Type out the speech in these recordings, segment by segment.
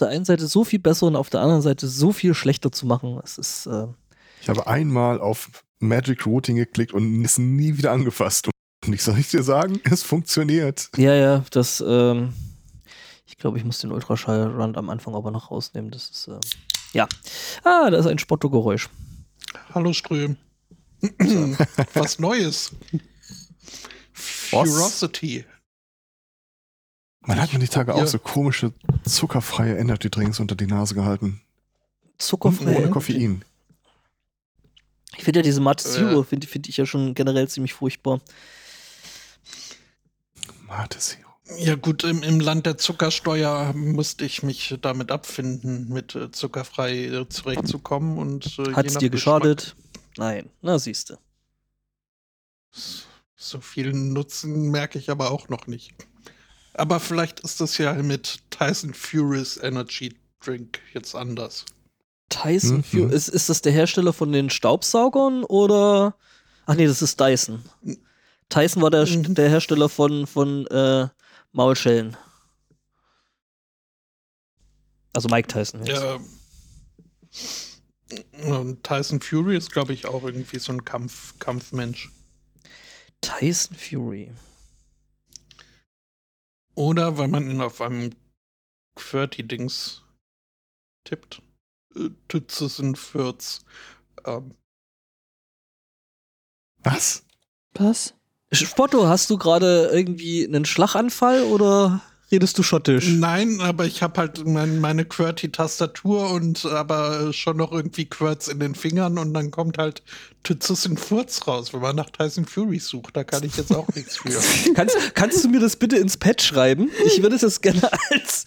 der einen Seite so viel besser und auf der anderen Seite so viel schlechter zu machen. Es ist. Äh ich habe einmal auf Magic Routing geklickt und ist nie wieder angefasst. Und ich soll ich dir sagen, es funktioniert. Ja, ja, das. Ähm ich glaube, ich muss den Ultraschall-Run am Anfang aber noch rausnehmen. Das ist. Äh ja. Ah, da ist ein Spotto-Geräusch. Hallo Ström. Was Neues. Furosity. Man hat mir die Tage auch so komische zuckerfreie Energy Drinks unter die Nase gehalten. Zuckerfreie? Ohne Koffein. Ich finde ja diese Mate äh. Zero, finde find ich ja schon generell ziemlich furchtbar. Mate Zero. Ja gut, im, im Land der Zuckersteuer musste ich mich damit abfinden, mit äh, zuckerfrei äh, zurechtzukommen. Und, äh, Hat es dir geschadet? Nein, na siehste. So viel Nutzen merke ich aber auch noch nicht. Aber vielleicht ist das ja mit Tyson Furious Energy Drink jetzt anders. Tyson mhm. Furious, ist, ist das der Hersteller von den Staubsaugern oder? Ach nee, das ist Dyson. Tyson war der, mhm. der Hersteller von, von äh, Maulschellen. Also Mike Tyson. Jetzt. Ja. Und Tyson Fury ist, glaube ich, auch irgendwie so ein Kampf, Kampfmensch. Tyson Fury. Oder weil man ihn auf einem QWERTY-Dings tippt. Äh, Tützesen Fürz. Ähm. Was? Was? Spotto, hast du gerade irgendwie einen Schlaganfall oder redest du schottisch? Nein, aber ich habe halt mein, meine QWERTY-Tastatur und aber schon noch irgendwie Quirts in den Fingern und dann kommt halt Tützus in Furz raus, wenn man nach Tyson Fury sucht. Da kann ich jetzt auch nichts für. kannst, kannst du mir das bitte ins Pad schreiben? Ich würde das gerne als,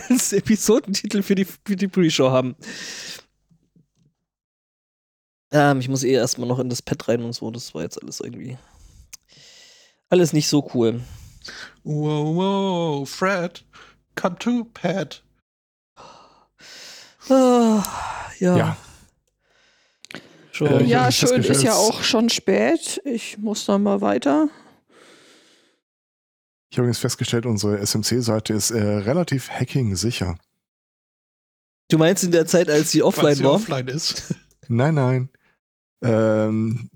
als Episodentitel für die, für die Pre-Show haben. Ähm, ich muss eh erstmal noch in das Pad rein und so. Das war jetzt alles irgendwie. Alles nicht so cool. Wow, wow, Fred, come to Pat. Ah, ja. Ja, äh, ja schön, ist ja auch schon spät. Ich muss dann mal weiter. Ich habe übrigens festgestellt, unsere SMC-Seite ist äh, relativ hacking-sicher. Du meinst in der Zeit, als sie offline sie war? offline ist. Nein, nein. Ähm,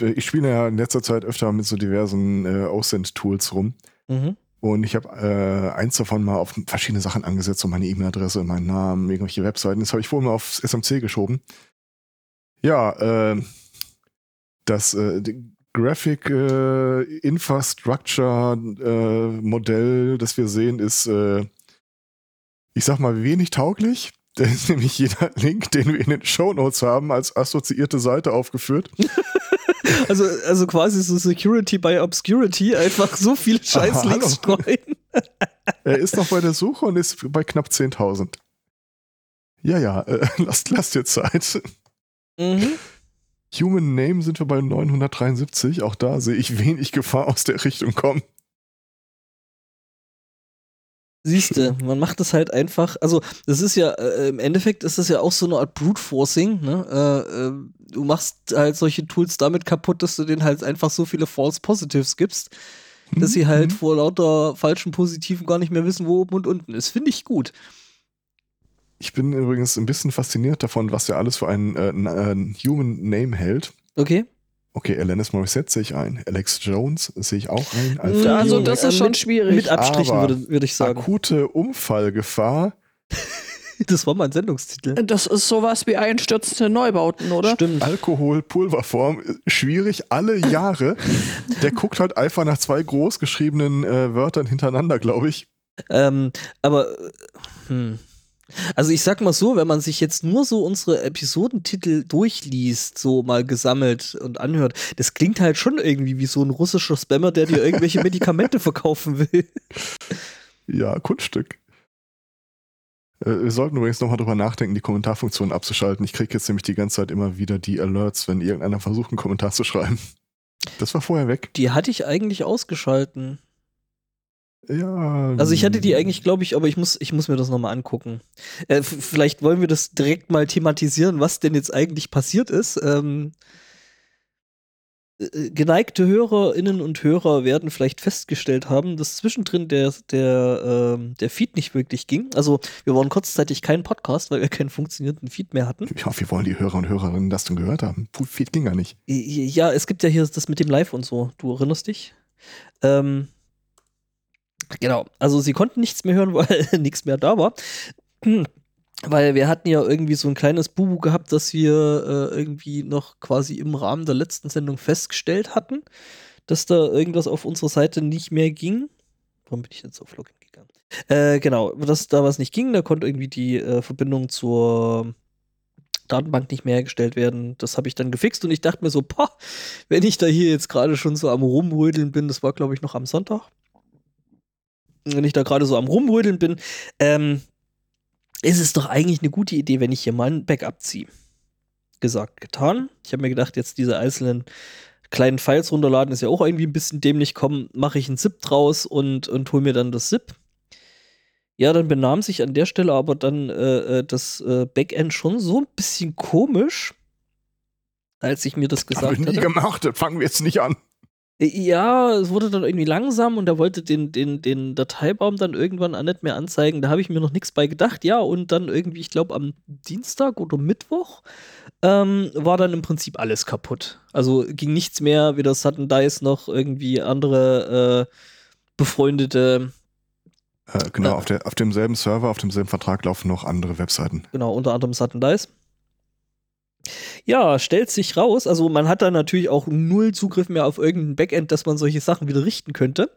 ich äh, ich spiele ja in letzter Zeit öfter mit so diversen äh, Aussend-Tools rum. Mhm. Und ich habe äh, eins davon mal auf verschiedene Sachen angesetzt, so meine E-Mail-Adresse, meinen Namen, irgendwelche Webseiten. Das habe ich wohl mal aufs SMC geschoben. Ja, äh, das äh, Graphic äh, Infrastructure äh, Modell, das wir sehen, ist, äh, ich sag mal, wenig tauglich. Da ist nämlich jeder Link, den wir in den Show Notes haben, als assoziierte Seite aufgeführt. Also, also quasi so Security by Obscurity, einfach so viele Scheißlinks streuen. er ist noch bei der Suche und ist bei knapp 10.000. Ja, ja, äh, lasst, lasst dir Zeit. Mhm. Human Name sind wir bei 973. Auch da sehe ich wenig Gefahr aus der Richtung kommen. Siehste, man macht das halt einfach, also das ist ja, äh, im Endeffekt ist das ja auch so eine Art Brute Forcing, ne? Äh, äh, du machst halt solche Tools damit kaputt, dass du denen halt einfach so viele False Positives gibst, mhm. dass sie halt mhm. vor lauter falschen Positiven gar nicht mehr wissen, wo oben und unten ist. Finde ich gut. Ich bin übrigens ein bisschen fasziniert davon, was er alles für einen, äh, einen Human Name hält. Okay. Okay, Alanis Morissette sehe ich ein. Alex Jones sehe ich auch ein. Alpha also das ist schon schwierig. Mit Abstrichen würde, würde ich sagen. Akute Unfallgefahr. das war mein Sendungstitel. Das ist sowas wie einstürzende Neubauten, oder? Stimmt. Alkohol, Pulverform, schwierig, alle Jahre. Der guckt halt einfach nach zwei großgeschriebenen äh, Wörtern hintereinander, glaube ich. Ähm, aber, hm. Also ich sag mal so, wenn man sich jetzt nur so unsere Episodentitel durchliest, so mal gesammelt und anhört, das klingt halt schon irgendwie wie so ein russischer Spammer, der dir irgendwelche Medikamente verkaufen will. Ja, Kunststück. Äh, wir sollten übrigens nochmal drüber nachdenken, die Kommentarfunktion abzuschalten. Ich kriege jetzt nämlich die ganze Zeit immer wieder die Alerts, wenn irgendeiner versucht, einen Kommentar zu schreiben. Das war vorher weg. Die hatte ich eigentlich ausgeschalten. Ja. Also ich hatte die eigentlich, glaube ich, aber ich muss, ich muss mir das nochmal angucken. Äh, vielleicht wollen wir das direkt mal thematisieren, was denn jetzt eigentlich passiert ist. Ähm äh, geneigte Hörerinnen und Hörer werden vielleicht festgestellt haben, dass zwischendrin der, der, ähm, der Feed nicht wirklich ging. Also wir waren kurzzeitig kein Podcast, weil wir keinen funktionierenden Feed mehr hatten. Ja, wie wollen die Hörer und Hörerinnen das denn gehört haben? Feed ging gar nicht. Ja, es gibt ja hier das mit dem Live und so. Du erinnerst dich? Ähm, genau, also sie konnten nichts mehr hören, weil nichts mehr da war. Weil wir hatten ja irgendwie so ein kleines Bubu gehabt, das wir äh, irgendwie noch quasi im Rahmen der letzten Sendung festgestellt hatten, dass da irgendwas auf unserer Seite nicht mehr ging. Warum bin ich jetzt auf Login gegangen? Äh, genau, dass da was nicht ging, da konnte irgendwie die äh, Verbindung zur Datenbank nicht mehr hergestellt werden. Das habe ich dann gefixt und ich dachte mir so, boah, wenn ich da hier jetzt gerade schon so am Rumrödeln bin, das war glaube ich noch am Sonntag, wenn ich da gerade so am Rumrödeln bin, ähm, ist es doch eigentlich eine gute Idee, wenn ich hier mal ein Backup ziehe. Gesagt, getan. Ich habe mir gedacht, jetzt diese einzelnen kleinen Files runterladen ist ja auch irgendwie ein bisschen dämlich. Komm, mache ich ein ZIP draus und, und hole mir dann das ZIP. Ja, dann benahm sich an der Stelle aber dann äh, äh, das äh, Backend schon so ein bisschen komisch, als ich mir das gesagt habe. Hab ich nie hatte. gemacht, das fangen wir jetzt nicht an. Ja, es wurde dann irgendwie langsam und er wollte den, den, den Dateibaum dann irgendwann auch nicht mehr anzeigen. Da habe ich mir noch nichts bei gedacht. Ja, und dann irgendwie, ich glaube, am Dienstag oder Mittwoch ähm, war dann im Prinzip alles kaputt. Also ging nichts mehr, weder Sutton Dice noch irgendwie andere äh, befreundete. Äh, genau, äh, auf, der, auf demselben Server, auf demselben Vertrag laufen noch andere Webseiten. Genau, unter anderem Sutton Dice. Ja, stellt sich raus. Also man hat da natürlich auch null Zugriff mehr auf irgendein Backend, dass man solche Sachen wieder richten könnte.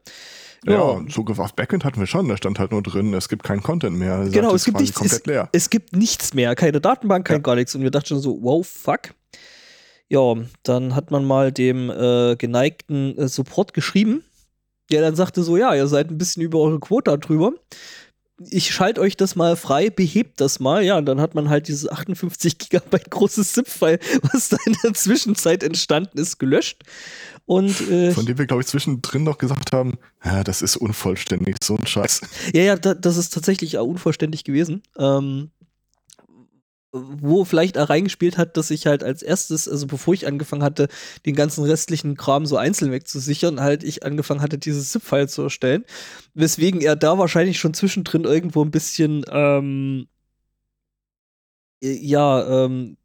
Ja, ja Zugriff auf Backend hatten wir schon. Da sagt halt nur drin, es gibt keinen Content mehr. Das genau, es gibt, nichts, komplett es, leer. es gibt nichts mehr. Keine Datenbank, kein ja. gar nichts. Und wir dachten schon so, wow, fuck. Ja, dann hat man mal dem äh, geneigten äh, Support geschrieben, der dann sagte so, ja, ihr seid ein bisschen über eure Quota drüber ich schalte euch das mal frei, behebt das mal, ja, und dann hat man halt dieses 58 Gigabyte großes ZIP-File, was da in der Zwischenzeit entstanden ist, gelöscht. Und, äh, Von dem wir, glaube ich, zwischendrin noch gesagt haben, ja, das ist unvollständig, so ein Scheiß. Ja, ja, da, das ist tatsächlich auch unvollständig gewesen. Ähm, wo vielleicht auch reingespielt hat, dass ich halt als erstes, also bevor ich angefangen hatte, den ganzen restlichen Kram so einzeln wegzusichern, halt ich angefangen hatte, dieses ZIP-File zu erstellen. Weswegen er da wahrscheinlich schon zwischendrin irgendwo ein bisschen, ähm, ja, ähm,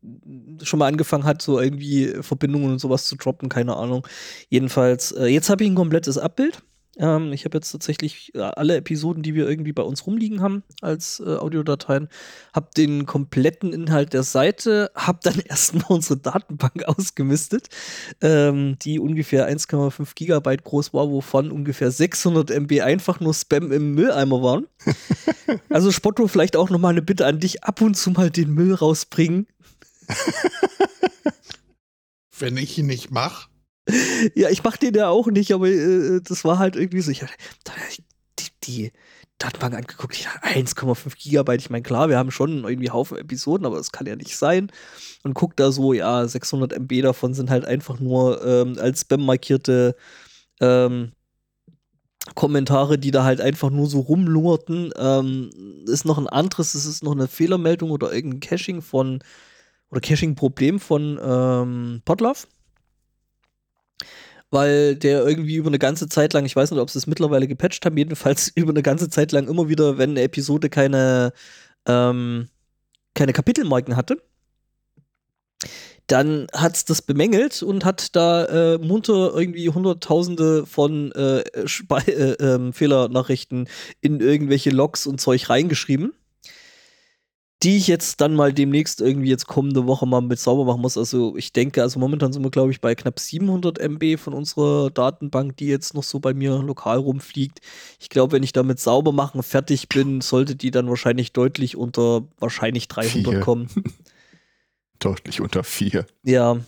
schon mal angefangen hat, so irgendwie Verbindungen und sowas zu droppen, keine Ahnung. Jedenfalls, äh, jetzt habe ich ein komplettes Abbild ähm, ich habe jetzt tatsächlich äh, alle Episoden, die wir irgendwie bei uns rumliegen haben als äh, Audiodateien, habe den kompletten Inhalt der Seite, habe dann erstmal unsere Datenbank ausgemistet, ähm, die ungefähr 1,5 Gigabyte groß war, wovon ungefähr 600 MB einfach nur Spam im Mülleimer waren. also Spotto, vielleicht auch nochmal eine Bitte an dich, ab und zu mal den Müll rausbringen. Wenn ich ihn nicht mache ja, ich mach den ja auch nicht, aber äh, das war halt irgendwie so. Ich die, die Datenbank angeguckt, ich dachte 1,5 Gigabyte. Ich meine, klar, wir haben schon irgendwie Haufen Episoden, aber das kann ja nicht sein. Und guck da so, ja, 600 MB davon sind halt einfach nur ähm, als Spam markierte ähm, Kommentare, die da halt einfach nur so rumlungerten. Ähm, ist noch ein anderes, es ist noch eine Fehlermeldung oder irgendein Caching von oder Caching-Problem von ähm, Podlove weil der irgendwie über eine ganze Zeit lang, ich weiß nicht, ob sie es mittlerweile gepatcht haben, jedenfalls über eine ganze Zeit lang immer wieder, wenn eine Episode keine, ähm, keine Kapitelmarken hatte, dann hat es das bemängelt und hat da äh, munter irgendwie Hunderttausende von äh, äh, ähm, Fehlernachrichten in irgendwelche Logs und Zeug reingeschrieben die ich jetzt dann mal demnächst irgendwie jetzt kommende Woche mal mit sauber machen muss. Also ich denke, also momentan sind wir glaube ich bei knapp 700 MB von unserer Datenbank, die jetzt noch so bei mir lokal rumfliegt. Ich glaube, wenn ich damit sauber machen fertig bin, sollte die dann wahrscheinlich deutlich unter wahrscheinlich 300 vier. kommen. deutlich unter 4. Ja.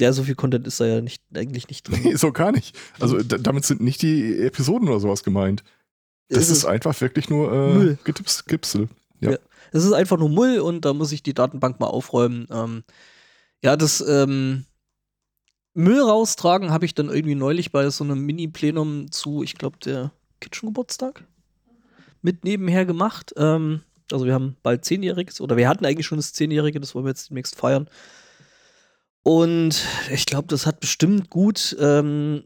Ja, so viel Content ist da ja nicht, eigentlich nicht drin. Nee, so gar nicht. Also damit sind nicht die Episoden oder sowas gemeint. Das ist, ist, einfach wirklich nur äh, Müll. Gipsel. Ja. ja. Es ist einfach nur Mull und da muss ich die Datenbank mal aufräumen. Ähm, ja, das ähm, Müll raustragen habe ich dann irgendwie neulich bei so einem Mini-Plenum zu, ich glaube, der Kitchen-Geburtstag mit nebenher gemacht. Ähm, also wir haben bald Zehnjähriges, oder wir hatten eigentlich schon das Zehnjährige, das wollen wir jetzt demnächst feiern. Und ich glaube, das hat bestimmt gut ähm,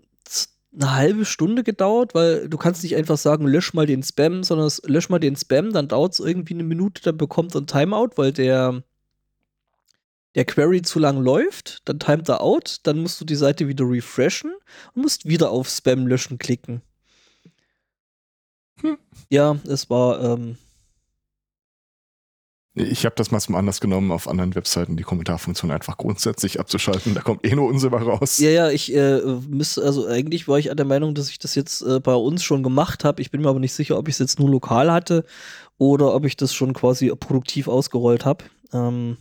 eine halbe Stunde gedauert, weil du kannst nicht einfach sagen, lösch mal den Spam, sondern lösch mal den Spam, dann dauert es irgendwie eine Minute, dann bekommt er ein Timeout, weil der, der Query zu lang läuft, dann timet er out, dann musst du die Seite wieder refreshen und musst wieder auf Spam löschen klicken. Hm. Ja, es war ähm, ich habe das mal zum Anlass genommen, auf anderen Webseiten die Kommentarfunktion einfach grundsätzlich abzuschalten. Da kommt eh nur Unsinn raus. Ja, ja, ich äh, müsste, also eigentlich war ich der Meinung, dass ich das jetzt äh, bei uns schon gemacht habe. Ich bin mir aber nicht sicher, ob ich es jetzt nur lokal hatte oder ob ich das schon quasi produktiv ausgerollt habe. Ähm,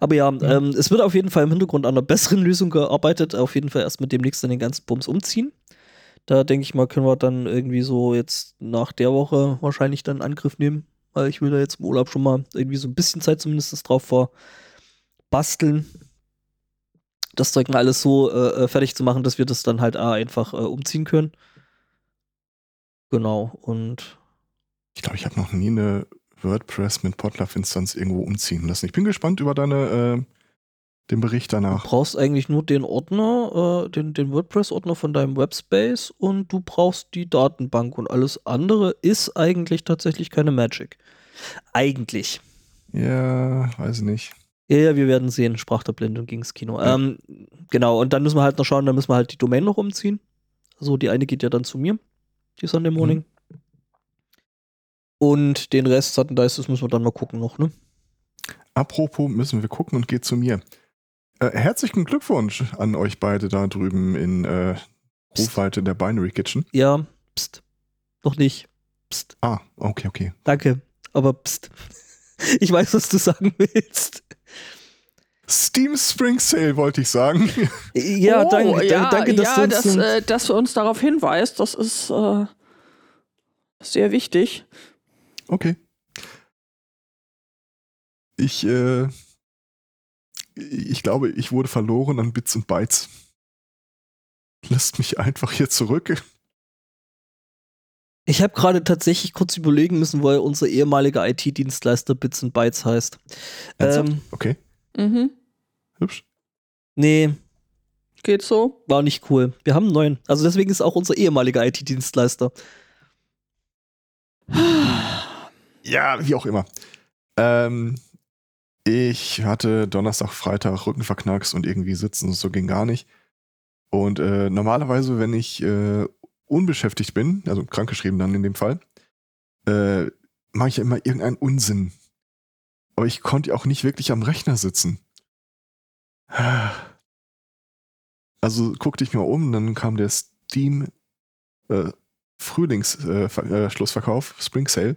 aber ja, ja. Ähm, es wird auf jeden Fall im Hintergrund an einer besseren Lösung gearbeitet. Auf jeden Fall erst mit demnächst dann den ganzen Bums umziehen. Da denke ich mal, können wir dann irgendwie so jetzt nach der Woche wahrscheinlich dann Angriff nehmen weil ich will da jetzt im Urlaub schon mal irgendwie so ein bisschen Zeit zumindest drauf verbasteln. Das Zeug mal alles so äh, äh, fertig zu machen, dass wir das dann halt einfach äh, umziehen können. Genau, und. Ich glaube, ich habe noch nie eine WordPress mit Podlove-Instanz irgendwo umziehen lassen. Ich bin gespannt über deine äh, den Bericht danach. Du brauchst eigentlich nur den Ordner, äh, den, den WordPress-Ordner von deinem Webspace und du brauchst die Datenbank und alles andere ist eigentlich tatsächlich keine Magic. Eigentlich. Ja, weiß ich nicht. Ja, ja, wir werden sehen, sprach der Blinde und ging ins Kino. Ja. Ähm, genau, und dann müssen wir halt noch schauen, dann müssen wir halt die Domain noch umziehen. So, die eine geht ja dann zu mir, die Sunday Morning. Mhm. Und den Rest, Sudden Dice, das müssen wir dann mal gucken noch, ne? Apropos müssen wir gucken und geht zu mir. Äh, herzlichen Glückwunsch an euch beide da drüben in äh, Rufweite der Binary Kitchen. Ja, pst. Noch nicht. Pst. Ah, okay, okay. Danke, aber pst. Ich weiß, was du sagen willst. Steam Spring Sale wollte ich sagen. Ja, oh, danke, ja, danke, dass, ja, du dass, äh, dass du uns darauf hinweist. Das ist äh, sehr wichtig. Okay. Ich äh, ich glaube, ich wurde verloren an Bits und Bytes. Lasst mich einfach hier zurück. Ich habe gerade tatsächlich kurz überlegen müssen, wo er unser ehemaliger IT-Dienstleister Bits und Bytes heißt. Ähm, okay. Mhm. Hübsch. Nee. Geht so. War nicht cool. Wir haben einen neuen. Also deswegen ist auch unser ehemaliger IT-Dienstleister. Ja, wie auch immer. Ähm, ich hatte Donnerstag, Freitag Rücken verknackst und irgendwie sitzen, so ging gar nicht. Und äh, normalerweise, wenn ich äh, unbeschäftigt bin, also krankgeschrieben dann in dem Fall, äh, mache ich ja immer irgendeinen Unsinn. Aber ich konnte auch nicht wirklich am Rechner sitzen. Also guckte ich mir um, dann kam der Steam äh, Frühlingsschlussverkauf, äh, Spring Sale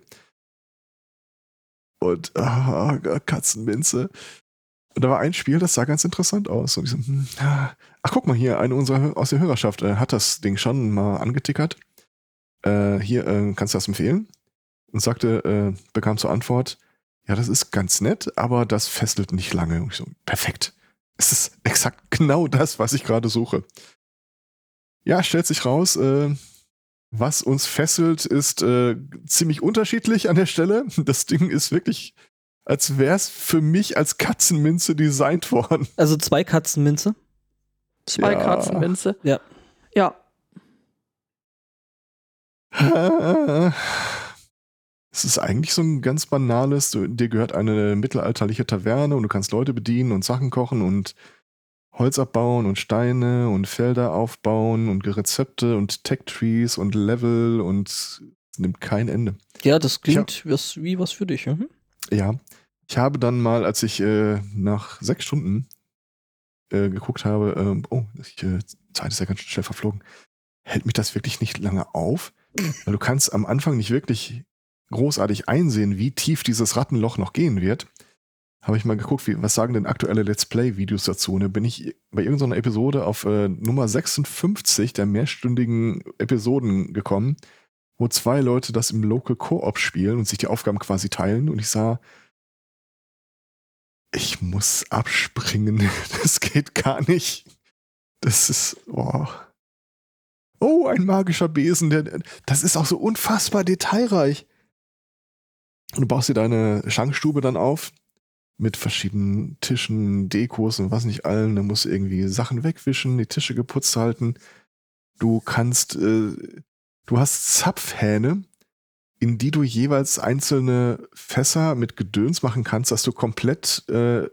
und ah, Katzenminze. Und da war ein Spiel, das sah ganz interessant aus. Und ich so, hm, ach, guck mal hier, eine unserer aus der Hörerschaft äh, hat das Ding schon mal angetickert. Äh, hier, äh, kannst du das empfehlen? Und sagte, äh, bekam zur Antwort, ja, das ist ganz nett, aber das fesselt nicht lange. Und ich so, perfekt. Es ist exakt genau das, was ich gerade suche. Ja, stellt sich raus, äh, was uns fesselt, ist äh, ziemlich unterschiedlich an der Stelle. Das Ding ist wirklich, als wäre es für mich als Katzenminze designt worden. Also zwei Katzenminze? Zwei ja. Katzenminze. Ja. Ja. Es ist eigentlich so ein ganz banales, dir gehört eine mittelalterliche Taverne und du kannst Leute bedienen und Sachen kochen und Holz abbauen und Steine und Felder aufbauen und Rezepte und Tech-Trees und Level und nimmt kein Ende. Ja, das klingt hab, was, wie was für dich. Mhm. Ja, ich habe dann mal, als ich äh, nach sechs Stunden äh, geguckt habe, äh, oh, die äh, Zeit ist ja ganz schnell verflogen, hält mich das wirklich nicht lange auf, weil du kannst am Anfang nicht wirklich großartig einsehen, wie tief dieses Rattenloch noch gehen wird habe ich mal geguckt, wie, was sagen denn aktuelle Let's Play-Videos dazu. Und ne? dann bin ich bei irgendeiner Episode auf äh, Nummer 56 der mehrstündigen Episoden gekommen, wo zwei Leute das im Local Co-op spielen und sich die Aufgaben quasi teilen. Und ich sah, ich muss abspringen. Das geht gar nicht. Das ist, oh. Oh, ein magischer Besen. Der, das ist auch so unfassbar detailreich. Du baust dir deine Schankstube dann auf mit verschiedenen Tischen, Dekos und was nicht allen. Da musst du irgendwie Sachen wegwischen, die Tische geputzt halten. Du kannst, äh, du hast Zapfhähne, in die du jeweils einzelne Fässer mit Gedöns machen kannst, dass du komplett äh,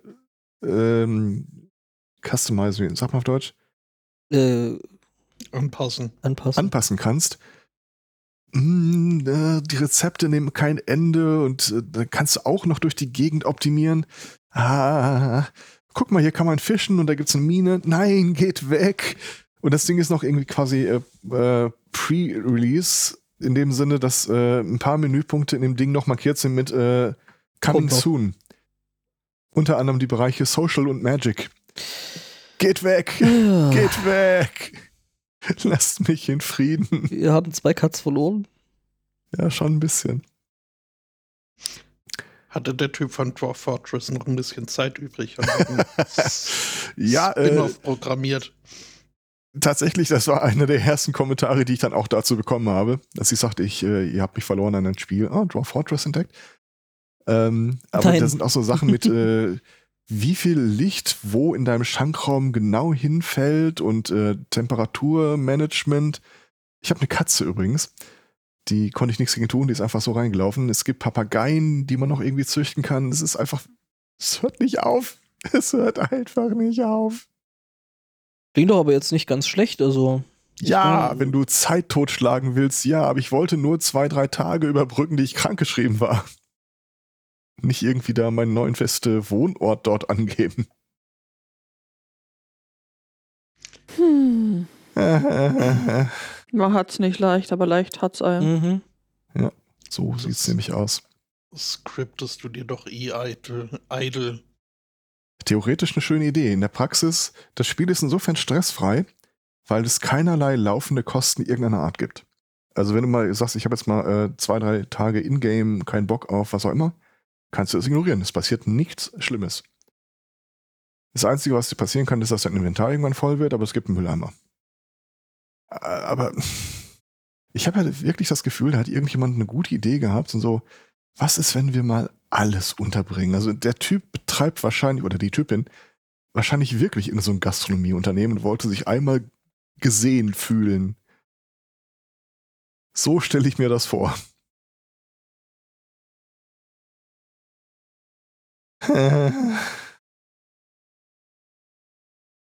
ähm, customizen, sag mal auf Deutsch. Äh, anpassen. Anpassen. Anpassen kannst. Hm, äh, die Rezepte nehmen kein Ende und äh, da kannst du auch noch durch die Gegend optimieren. Ah, guck mal, hier kann man fischen und da gibt's eine Mine. Nein, geht weg. Und das Ding ist noch irgendwie quasi äh, äh, Pre-Release in dem Sinne, dass äh, ein paar Menüpunkte in dem Ding noch markiert sind mit Coming Soon. Unter anderem die Bereiche Social und Magic. Geht weg! Geht weg! Lasst mich in Frieden. Wir haben zwei Cuts verloren. Ja, schon ein bisschen. Hatte der Typ von Dwarf Fortress noch ein bisschen Zeit übrig und ja, äh, programmiert. Tatsächlich, das war einer der ersten Kommentare, die ich dann auch dazu bekommen habe, dass ich sagte, ich, äh, ihr habt mich verloren an ein Spiel. Ah, Dwarf Fortress entdeckt. Ähm, aber da sind auch so Sachen mit, äh, wie viel Licht wo in deinem Schankraum genau hinfällt und äh, Temperaturmanagement. Ich habe eine Katze übrigens. Die konnte ich nichts gegen tun, die ist einfach so reingelaufen. Es gibt Papageien, die man noch irgendwie züchten kann. Es ist einfach, es hört nicht auf. Es hört einfach nicht auf. Klingt doch aber jetzt nicht ganz schlecht, also. Ja, meine, wenn du Zeit totschlagen willst, ja, aber ich wollte nur zwei, drei Tage überbrücken, die ich krankgeschrieben war nicht irgendwie da meinen neuen feste Wohnort dort angeben. Hm. Man hat's nicht leicht, aber leicht hat's einen. Mhm. Ja, so das sieht's nämlich aus. Scriptest du dir doch eh idle, idle. Theoretisch eine schöne Idee. In der Praxis, das Spiel ist insofern stressfrei, weil es keinerlei laufende Kosten irgendeiner Art gibt. Also wenn du mal sagst, ich habe jetzt mal äh, zwei, drei Tage in-game, keinen Bock auf was auch immer, kannst du das ignorieren. Es passiert nichts Schlimmes. Das Einzige, was dir passieren kann, ist, dass dein Inventar irgendwann voll wird, aber es gibt einen Mülleimer. Aber ich habe halt wirklich das Gefühl, da hat irgendjemand eine gute Idee gehabt und so, was ist, wenn wir mal alles unterbringen? Also der Typ betreibt wahrscheinlich, oder die Typin, wahrscheinlich wirklich in so ein Gastronomieunternehmen und wollte sich einmal gesehen fühlen. So stelle ich mir das vor.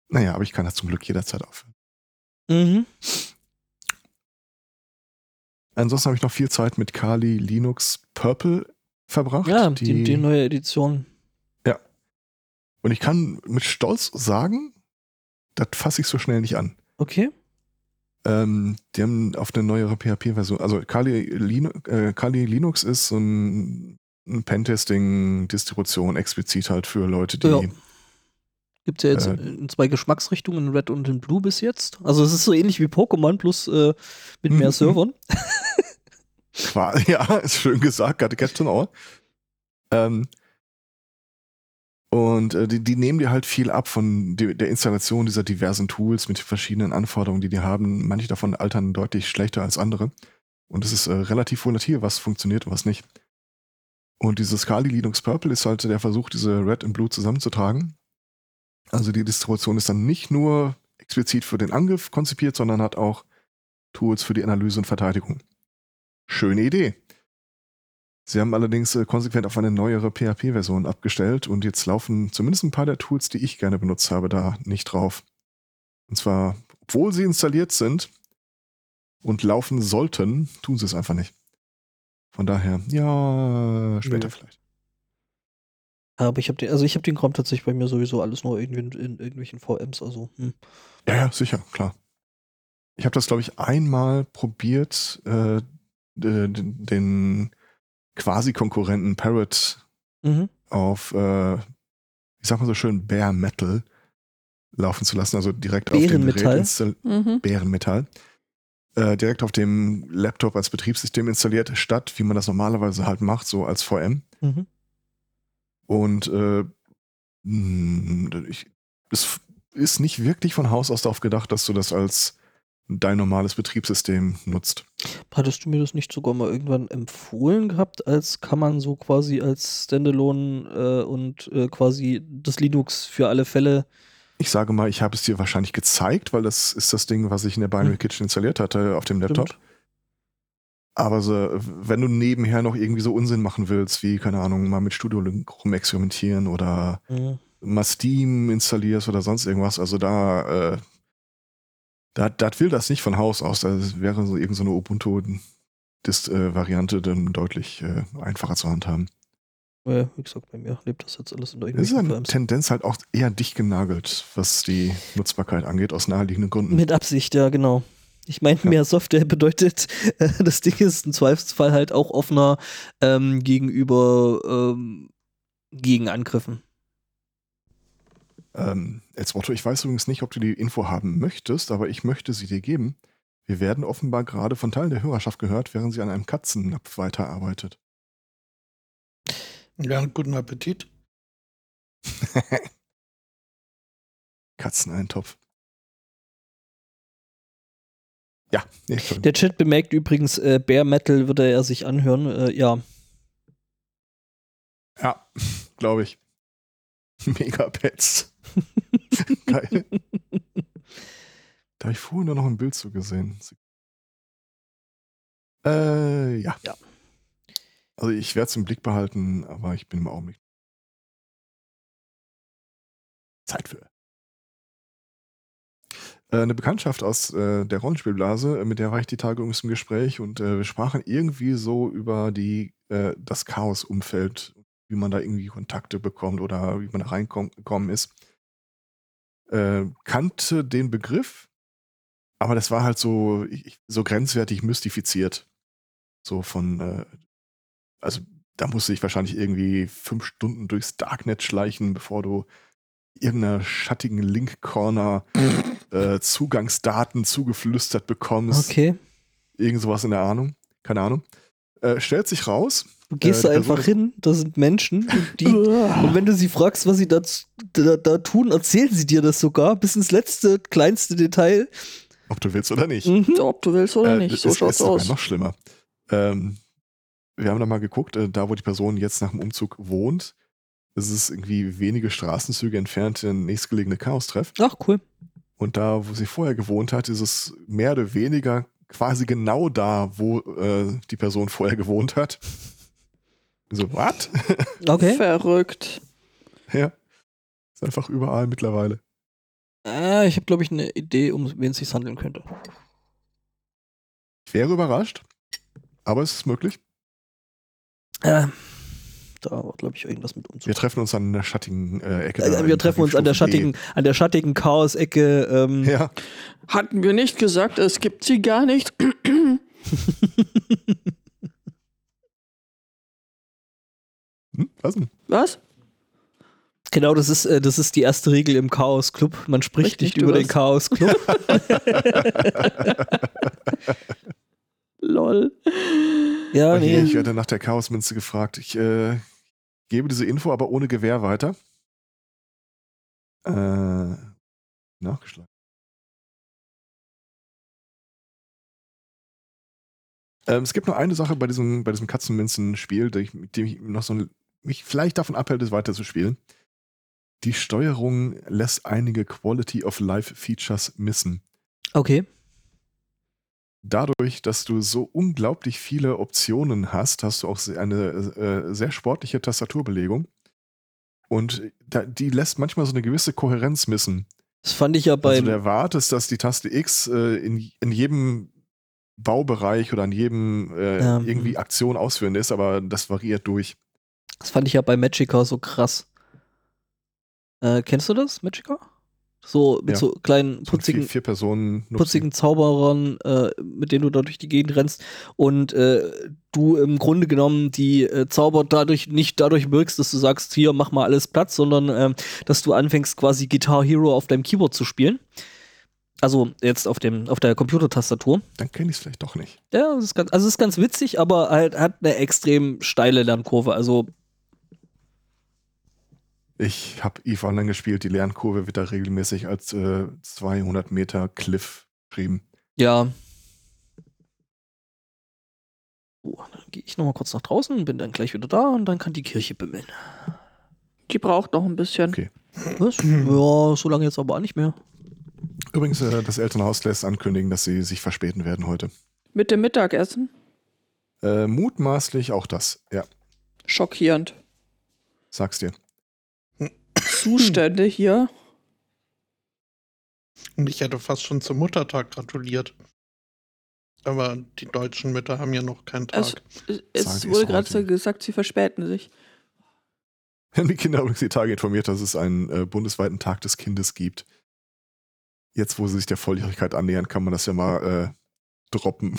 naja, aber ich kann das zum Glück jederzeit aufhören. Mhm. Ansonsten habe ich noch viel Zeit mit Kali Linux Purple verbracht. Ja, die, die, die neue Edition. Ja. Und ich kann mit Stolz sagen, das fasse ich so schnell nicht an. Okay. Ähm, die haben auf eine neuere PHP-Version, also Kali, Linux, äh, Kali Linux ist so ein Pentesting-Distribution explizit halt für Leute, die. Ja. Gibt es ja jetzt äh, in zwei Geschmacksrichtungen, in Red und in Blue bis jetzt. Also es ist so ähnlich wie Pokémon, plus äh, mit mehr Servern. ja, ist schön gesagt, get to know. Ähm, und äh, die, die nehmen dir halt viel ab von die, der Installation dieser diversen Tools mit verschiedenen Anforderungen, die die haben. Manche davon altern deutlich schlechter als andere. Und es ist äh, relativ volatil, was funktioniert und was nicht. Und dieses Kali Linux Purple ist halt der Versuch, diese Red und Blue zusammenzutragen. Also die Distribution ist dann nicht nur explizit für den Angriff konzipiert, sondern hat auch Tools für die Analyse und Verteidigung. Schöne Idee. Sie haben allerdings äh, konsequent auf eine neuere PHP-Version abgestellt und jetzt laufen zumindest ein paar der Tools, die ich gerne benutzt habe, da nicht drauf. Und zwar, obwohl sie installiert sind und laufen sollten, tun sie es einfach nicht. Von daher, ja, später ja. vielleicht. Aber ich habe den, also ich habe den Kram tatsächlich bei mir sowieso alles nur irgendwie in, in irgendwelchen VMs, also. Hm. Ja, ja, sicher, klar. Ich habe das, glaube ich, einmal probiert, äh, den, den quasi Konkurrenten Parrot mhm. auf, äh, ich sag mal so schön, Bare Metal laufen zu lassen, also direkt auf dem Gerät installiert. Mhm. Bärenmetall äh, direkt auf dem Laptop als Betriebssystem installiert, statt wie man das normalerweise halt macht, so als VM. Mhm. Und äh, ich, es ist nicht wirklich von Haus aus darauf gedacht, dass du das als dein normales Betriebssystem nutzt. Hattest du mir das nicht sogar mal irgendwann empfohlen gehabt, als kann man so quasi als Standalone äh, und äh, quasi das Linux für alle Fälle ich sage mal, ich habe es dir wahrscheinlich gezeigt, weil das ist das Ding, was ich in der Binary hm. Kitchen installiert hatte auf dem Laptop. Stimmt. Aber so, wenn du nebenher noch irgendwie so Unsinn machen willst, wie, keine Ahnung, mal mit Studio Link rumexperimentieren oder mhm. mal Steam installierst oder sonst irgendwas, also da, äh, da, das will das nicht von Haus aus. Das wäre so irgendeine so Ubuntu-Variante äh, dann deutlich äh, einfacher zu handhaben. Ja, wie gesagt, bei mir lebt das jetzt alles in der Das ist eine Tendenz halt auch eher dicht genagelt, was die Nutzbarkeit angeht, aus naheliegenden Gründen. Mit Absicht, ja, genau. Ich meine, mehr Software bedeutet, äh, das Ding ist im Zweifelsfall halt auch offener ähm, gegenüber ähm, Gegenangriffen. Ähm, jetzt Motto, ich weiß übrigens nicht, ob du die Info haben möchtest, aber ich möchte sie dir geben. Wir werden offenbar gerade von Teilen der Hörerschaft gehört, während sie an einem Katzennapf weiterarbeitet. Ja, guten Appetit. Katzeneintopf. Ja, nee, Der Chat bemerkt übrigens, äh, Bare Metal würde er sich anhören. Äh, ja. Ja, glaube ich. Megapets. Geil. da habe ich vorhin nur noch ein Bild zu gesehen. Äh, ja. Ja. Also ich werde es im Blick behalten, aber ich bin im Augenblick. Zeit für. Äh, eine Bekanntschaft aus äh, der Rollenspielblase, mit der war ich die Tage übrigens im Gespräch und äh, wir sprachen irgendwie so über die, äh, das Chaos-Umfeld, wie man da irgendwie Kontakte bekommt oder wie man da reingekommen ist. Äh, kannte den Begriff, aber das war halt so, so grenzwertig mystifiziert. So von äh, also da musst du dich wahrscheinlich irgendwie fünf Stunden durchs Darknet schleichen, bevor du irgendeiner schattigen Link-Corner äh, Zugangsdaten zugeflüstert bekommst. Okay. Irgend sowas in der Ahnung. Keine Ahnung. Äh, stellt sich raus. Du gehst äh, da einfach hin, da sind Menschen, die, und wenn du sie fragst, was sie da, da, da, tun, erzählen sie dir das sogar bis ins letzte, kleinste Detail. Ob du willst oder nicht. Mhm. Ob du willst oder äh, nicht, so ist, schaut's ist aus. noch schlimmer. Ähm, wir haben da mal geguckt, äh, da wo die Person jetzt nach dem Umzug wohnt, ist es irgendwie wenige Straßenzüge entfernt der nächstgelegene Chaos-Treff. Ach, cool. Und da, wo sie vorher gewohnt hat, ist es mehr oder weniger quasi genau da, wo äh, die Person vorher gewohnt hat. So, was? Okay. Verrückt. Ja. Ist einfach überall mittlerweile. Äh, ich habe, glaube ich, eine Idee, um wen es sich handeln könnte. Ich wäre überrascht, aber es ist möglich. Äh, da war, glaube ich, irgendwas mit Umzug. Wir treffen uns an der schattigen äh, Ecke. Äh, wir treffen uns an der schattigen, an der schattigen Chaos-Ecke. Ähm. Ja. Hatten wir nicht gesagt, es gibt sie gar nicht? hm, was denn? Was? Genau, das ist, äh, das ist die erste Regel im Chaos Club. Man spricht Richtig, nicht über den Chaos Club. Lol. Ja, nee. Hier, ich werde nach der Chaosmünze gefragt. Ich äh, gebe diese Info aber ohne Gewehr weiter. Äh, nachgeschlagen. Ähm, es gibt noch eine Sache bei diesem, bei diesem Katzenmünzen-Spiel, mit dem ich noch so mich vielleicht davon abhält, es weiterzuspielen. Die Steuerung lässt einige Quality of Life Features missen. Okay dadurch, dass du so unglaublich viele Optionen hast, hast du auch eine äh, sehr sportliche Tastaturbelegung. Und da, die lässt manchmal so eine gewisse Kohärenz missen. Das fand ich ja bei. Also du erwartest, dass die Taste X äh, in, in jedem Baubereich oder an jedem äh, ähm. irgendwie Aktion ausführen ist, aber das variiert durch. Das fand ich ja bei Magica so krass. Äh, kennst du das, Magica? So mit ja. so kleinen putzigen, vier, vier Personen putzigen Zauberern, äh, mit denen du da durch die Gegend rennst und äh, du im Grunde genommen die äh, Zauber dadurch nicht dadurch wirkst, dass du sagst, hier mach mal alles Platz, sondern äh, dass du anfängst quasi Guitar Hero auf deinem Keyboard zu spielen. Also jetzt auf dem auf der Computertastatur. Dann kenne ich es vielleicht doch nicht. Ja, das ist ganz, also ist ganz witzig, aber halt hat eine extrem steile Lernkurve. Also ich habe EVE Online gespielt, die Lernkurve wird da regelmäßig als äh, 200 Meter Cliff beschrieben. Ja. So, dann gehe ich nochmal kurz nach draußen, bin dann gleich wieder da und dann kann die Kirche bimmeln. Die braucht noch ein bisschen. Okay. Was? Ja, so lange jetzt aber auch nicht mehr. Übrigens, äh, das Elternhaus lässt ankündigen, dass sie sich verspäten werden heute. Mit dem Mittagessen? Äh, mutmaßlich auch das, ja. Schockierend. Sag's dir. Zustände hier. Und ich hätte fast schon zum Muttertag gratuliert. Aber die deutschen Mütter haben ja noch keinen Es, Tag. es Sag wurde es gerade so gesagt, sie verspäten sich. Wir haben die Kinder übrigens die Tage informiert, dass es einen äh, bundesweiten Tag des Kindes gibt. Jetzt, wo sie sich der Volljährigkeit annähern, kann man das ja mal äh, droppen.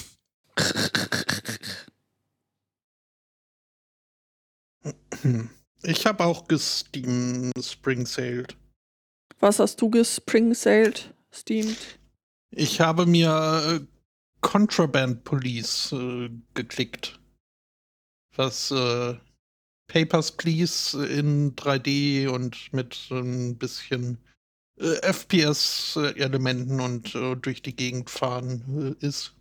Ich habe auch gesteam Spring Sailed. Was hast du gespring-sailed, steamed? Ich habe mir äh, Contraband Police äh, geklickt. Was äh, Papers, Please in 3D und mit ein bisschen äh, FPS-Elementen und äh, durch die Gegend fahren äh, ist.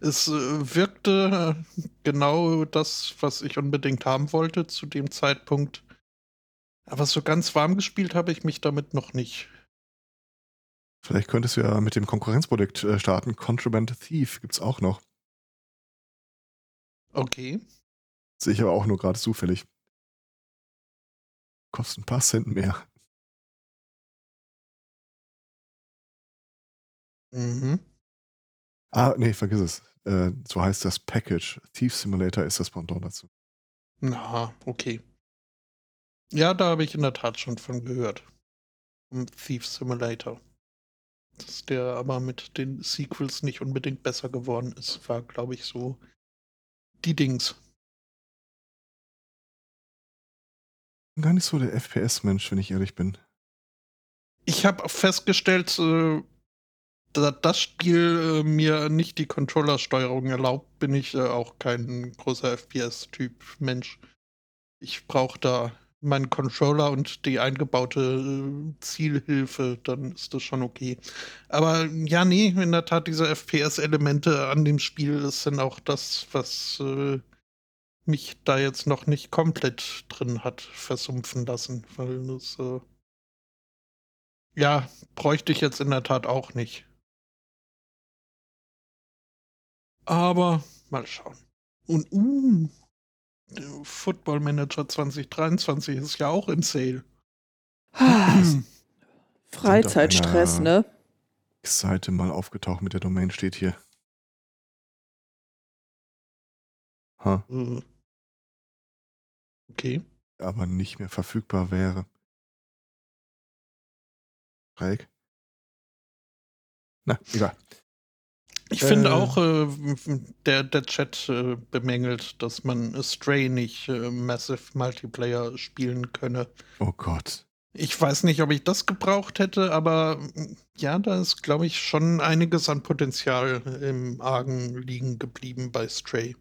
Es äh, wirkte äh, genau das, was ich unbedingt haben wollte zu dem Zeitpunkt. Aber so ganz warm gespielt habe ich mich damit noch nicht. Vielleicht könntest du ja mit dem Konkurrenzprodukt äh, starten. Contraband Thief gibt's auch noch. Okay. Sehe ich aber auch nur gerade zufällig. Kostet ein paar Cent mehr. Mhm. Ah, nee, vergiss es. Äh, so heißt das Package. Thief Simulator ist das Pendant dazu. Na, okay. Ja, da habe ich in der Tat schon von gehört. Um Thief Simulator. Dass der aber mit den Sequels nicht unbedingt besser geworden ist, war, glaube ich, so die Dings. Bin Gar nicht so der FPS-Mensch, wenn ich ehrlich bin. Ich habe festgestellt, äh, da das Spiel äh, mir nicht die Controllersteuerung erlaubt, bin ich äh, auch kein großer FPS-Typ Mensch. Ich brauche da meinen Controller und die eingebaute äh, Zielhilfe, dann ist das schon okay. Aber ja, nee, in der Tat, diese FPS-Elemente an dem Spiel das sind auch das, was äh, mich da jetzt noch nicht komplett drin hat versumpfen lassen, weil das äh, ja, bräuchte ich jetzt in der Tat auch nicht. Aber mal schauen. Und uh, der Football Manager 2023 ist ja auch im Sale. Freizeitstress, Sind ne? Seite mal aufgetaucht mit der Domain steht hier. Ha, Äh, Okay. aber nicht mehr verfügbar wäre. Schräg. Na, egal. Ich finde Äh. auch, äh, der, der Chat äh, bemängelt, dass man Stray nicht äh, Massive Multiplayer spielen könne. Oh Gott. Ich weiß nicht, ob ich das gebraucht hätte, aber mm, ja, da ist, glaube ich, schon einiges an Potenzial im Argen liegen geblieben bei Stray.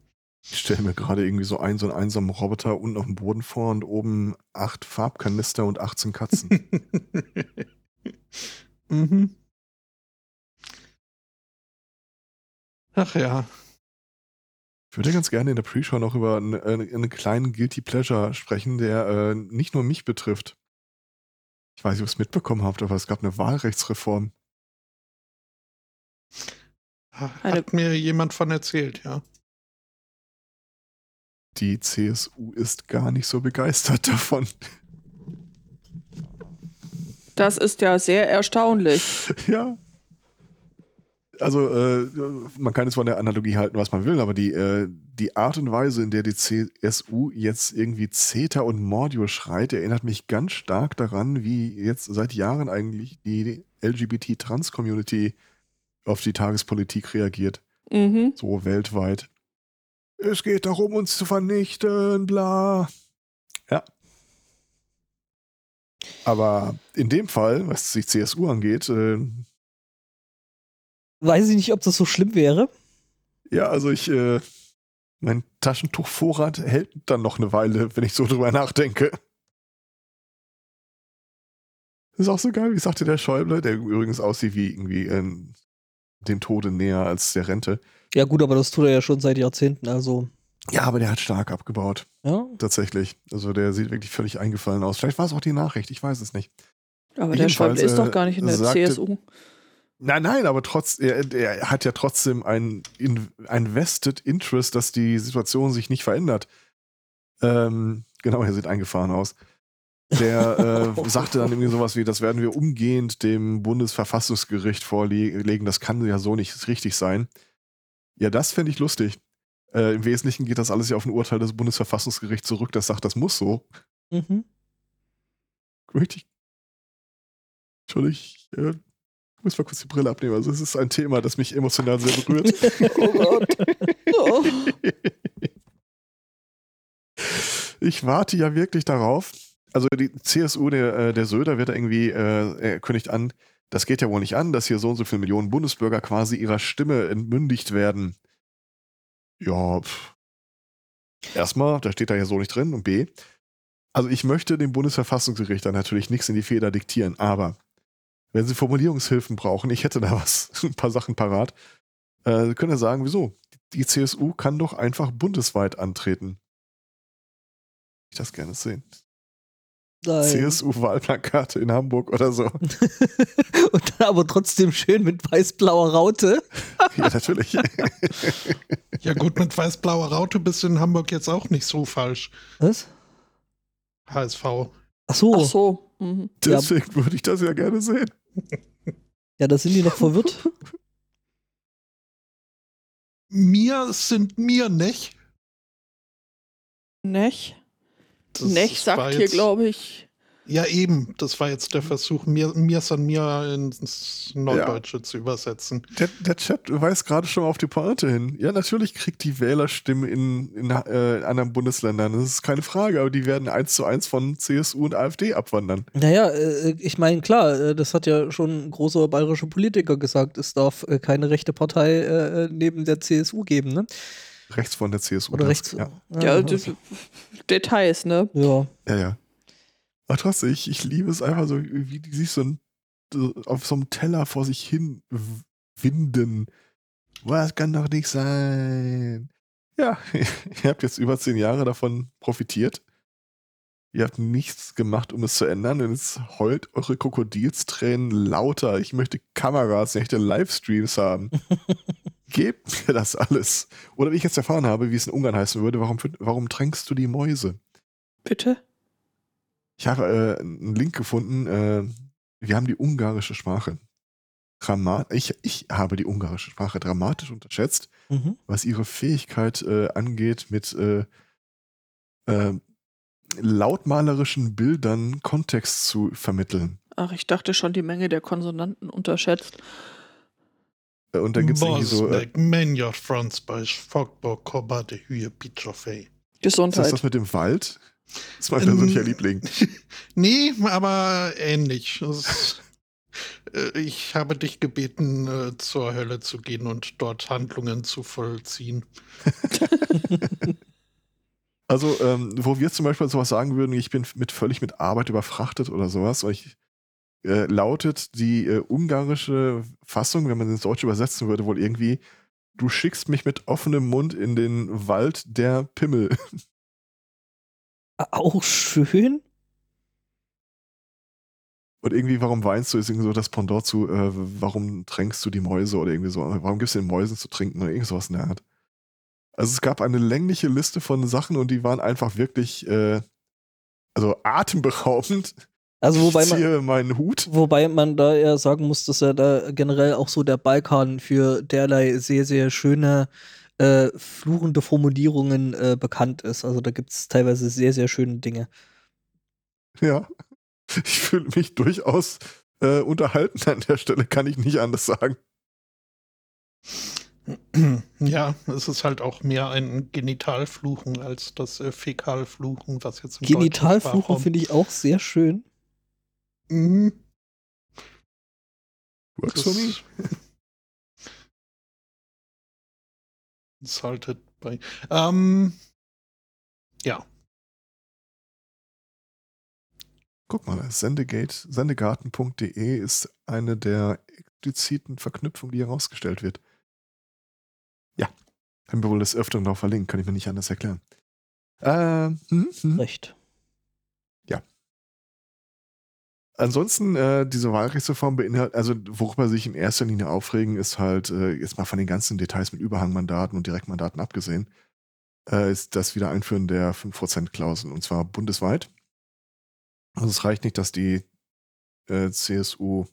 Ich stelle mir gerade irgendwie so einen, so einen einsamen Roboter unten auf dem Boden vor und oben acht Farbkanister und 18 Katzen. mhm. Ach ja. Ich würde ganz gerne in der Pre-Show noch über einen, einen, einen kleinen Guilty Pleasure sprechen, der äh, nicht nur mich betrifft. Ich weiß nicht, ob ihr es mitbekommen habt, aber es gab eine Wahlrechtsreform. Hat mir jemand von erzählt, ja. Die CSU ist gar nicht so begeistert davon. Das ist ja sehr erstaunlich. ja. Also, äh, man kann es von der Analogie halten, was man will, aber die, äh, die Art und Weise, in der die CSU jetzt irgendwie CETA und Mordio schreit, erinnert mich ganz stark daran, wie jetzt seit Jahren eigentlich die LGBT-Trans-Community auf die Tagespolitik reagiert. Mhm. So weltweit. Es geht darum, uns zu vernichten, bla. Ja. Aber in dem Fall, was die CSU angeht, äh, Weiß ich nicht, ob das so schlimm wäre. ja, also ich, äh, mein Taschentuchvorrat hält dann noch eine Weile, wenn ich so drüber nachdenke. Das ist auch so geil, wie sagte der Schäuble, der übrigens aussieht wie irgendwie ein dem Tode näher als der Rente. Ja, gut, aber das tut er ja schon seit Jahrzehnten, also. Ja, aber der hat stark abgebaut. Ja. Tatsächlich. Also der sieht wirklich völlig eingefallen aus. Vielleicht war es auch die Nachricht, ich weiß es nicht. Aber der Schäuble ist doch gar nicht in der sagte, CSU. Nein, nein, aber trotz, er, er hat ja trotzdem ein, ein Vested Interest, dass die Situation sich nicht verändert. Ähm, genau, er sieht eingefahren aus. Der äh, sagte dann irgendwie sowas wie, das werden wir umgehend dem Bundesverfassungsgericht vorlegen, das kann ja so nicht richtig sein. Ja, das fände ich lustig. Äh, Im Wesentlichen geht das alles ja auf ein Urteil des Bundesverfassungsgerichts zurück, das sagt, das muss so. Mhm. Richtig. Entschuldigung, ich muss mal kurz die Brille abnehmen. Also, es ist ein Thema, das mich emotional sehr berührt. oh Gott. Oh. Ich warte ja wirklich darauf. Also, die CSU, der, äh, der Söder, wird irgendwie, äh, er kündigt an, das geht ja wohl nicht an, dass hier so und so viele Millionen Bundesbürger quasi ihrer Stimme entmündigt werden. Ja, pff. erstmal, da steht da ja so nicht drin. Und B, also ich möchte dem Bundesverfassungsgericht da natürlich nichts in die Feder diktieren, aber wenn Sie Formulierungshilfen brauchen, ich hätte da was, ein paar Sachen parat, äh, können Sie sagen, wieso? Die CSU kann doch einfach bundesweit antreten. Ich das gerne sehen. CSU-Wahlplakate in Hamburg oder so. Und dann aber trotzdem schön mit weiß-blauer Raute. ja, natürlich. ja, gut, mit weiß-blauer Raute bist du in Hamburg jetzt auch nicht so falsch. Was? HSV. Ach so. Ach so. Mhm. Deswegen ja. würde ich das ja gerne sehen. Ja, da sind die noch verwirrt. Mir sind mir nicht. Nicht? Nech sagt hier, glaube ich. Ja, eben. Das war jetzt der Versuch, mir, mir san mir ins Neudeutsche ja. zu übersetzen. Der, der Chat weist gerade schon auf die Pointe hin. Ja, natürlich kriegt die Wählerstimme in, in äh, anderen Bundesländern. Das ist keine Frage, aber die werden eins zu eins von CSU und AfD abwandern. Naja, äh, ich meine, klar, äh, das hat ja schon ein großer bayerischer Politiker gesagt, es darf äh, keine rechte Partei äh, neben der CSU geben, ne? Rechts von der CSU. Oder rechts. Ja, ja Details, ne? Ja. Ja, ja. Aber trotzdem, ich, ich liebe es einfach so, wie die sich so ein, auf so einem Teller vor sich hin winden. Was kann doch nicht sein? Ja, ihr habt jetzt über zehn Jahre davon profitiert. Ihr habt nichts gemacht, um es zu ändern. Und jetzt heult eure Krokodilstränen lauter. Ich möchte Kameras, ich möchte Livestreams haben. Gebt mir das alles. Oder wie ich jetzt erfahren habe, wie es in Ungarn heißen würde, warum, warum tränkst du die Mäuse? Bitte? Ich habe äh, einen Link gefunden. Äh, wir haben die ungarische Sprache. Dramat ich, ich habe die ungarische Sprache dramatisch unterschätzt, mhm. was ihre Fähigkeit äh, angeht, mit äh, äh, lautmalerischen Bildern Kontext zu vermitteln. Ach, ich dachte schon, die Menge der Konsonanten unterschätzt. Äh, und dann gibt es irgendwie so. Äh, Gesundheit. Ist das das mit dem Wald? Das ist mein persönlicher ähm, Liebling. Nee, aber ähnlich. Ist, äh, ich habe dich gebeten, äh, zur Hölle zu gehen und dort Handlungen zu vollziehen. also, ähm, wo wir zum Beispiel sowas sagen würden, ich bin mit völlig mit Arbeit überfrachtet oder sowas, ich, äh, lautet die äh, ungarische Fassung, wenn man ins Deutsche übersetzen würde, wohl irgendwie, du schickst mich mit offenem Mund in den Wald der Pimmel. Auch schön. Und irgendwie, warum weinst du, ist irgendwie so das Pendant zu, äh, warum tränkst du die Mäuse oder irgendwie so, warum gibst du den Mäusen zu trinken oder irgend sowas in der Art. Also es gab eine längliche Liste von Sachen und die waren einfach wirklich, äh, also atemberaubend. Also wobei ich ziehe man, meinen Hut. Wobei man da ja sagen muss, dass ja da generell auch so der Balkan für derlei sehr, sehr schöne äh, fluchende Formulierungen äh, bekannt ist. Also da gibt es teilweise sehr, sehr schöne Dinge. Ja, ich fühle mich durchaus äh, unterhalten an der Stelle, kann ich nicht anders sagen. Ja, es ist halt auch mehr ein Genitalfluchen als das äh, Fäkalfluchen, was jetzt im Genitalfluchen finde ich auch sehr schön. Mhm. Works for me. Salted bei. Ähm, ja. Guck mal, Sendegate, sendegarten.de ist eine der expliziten Verknüpfung, die herausgestellt wird. Ja, haben wir wohl das Öfteren noch verlinkt, kann ich mir nicht anders erklären. Äh, hm, hm. Recht. Ansonsten, äh, diese Wahlrechtsreform beinhaltet, also worüber sich in erster Linie aufregen, ist halt, äh, jetzt mal von den ganzen Details mit Überhangmandaten und Direktmandaten abgesehen, äh, ist das Wiedereinführen der 5%-Klausel und zwar bundesweit. Also es reicht nicht, dass die äh, CSU,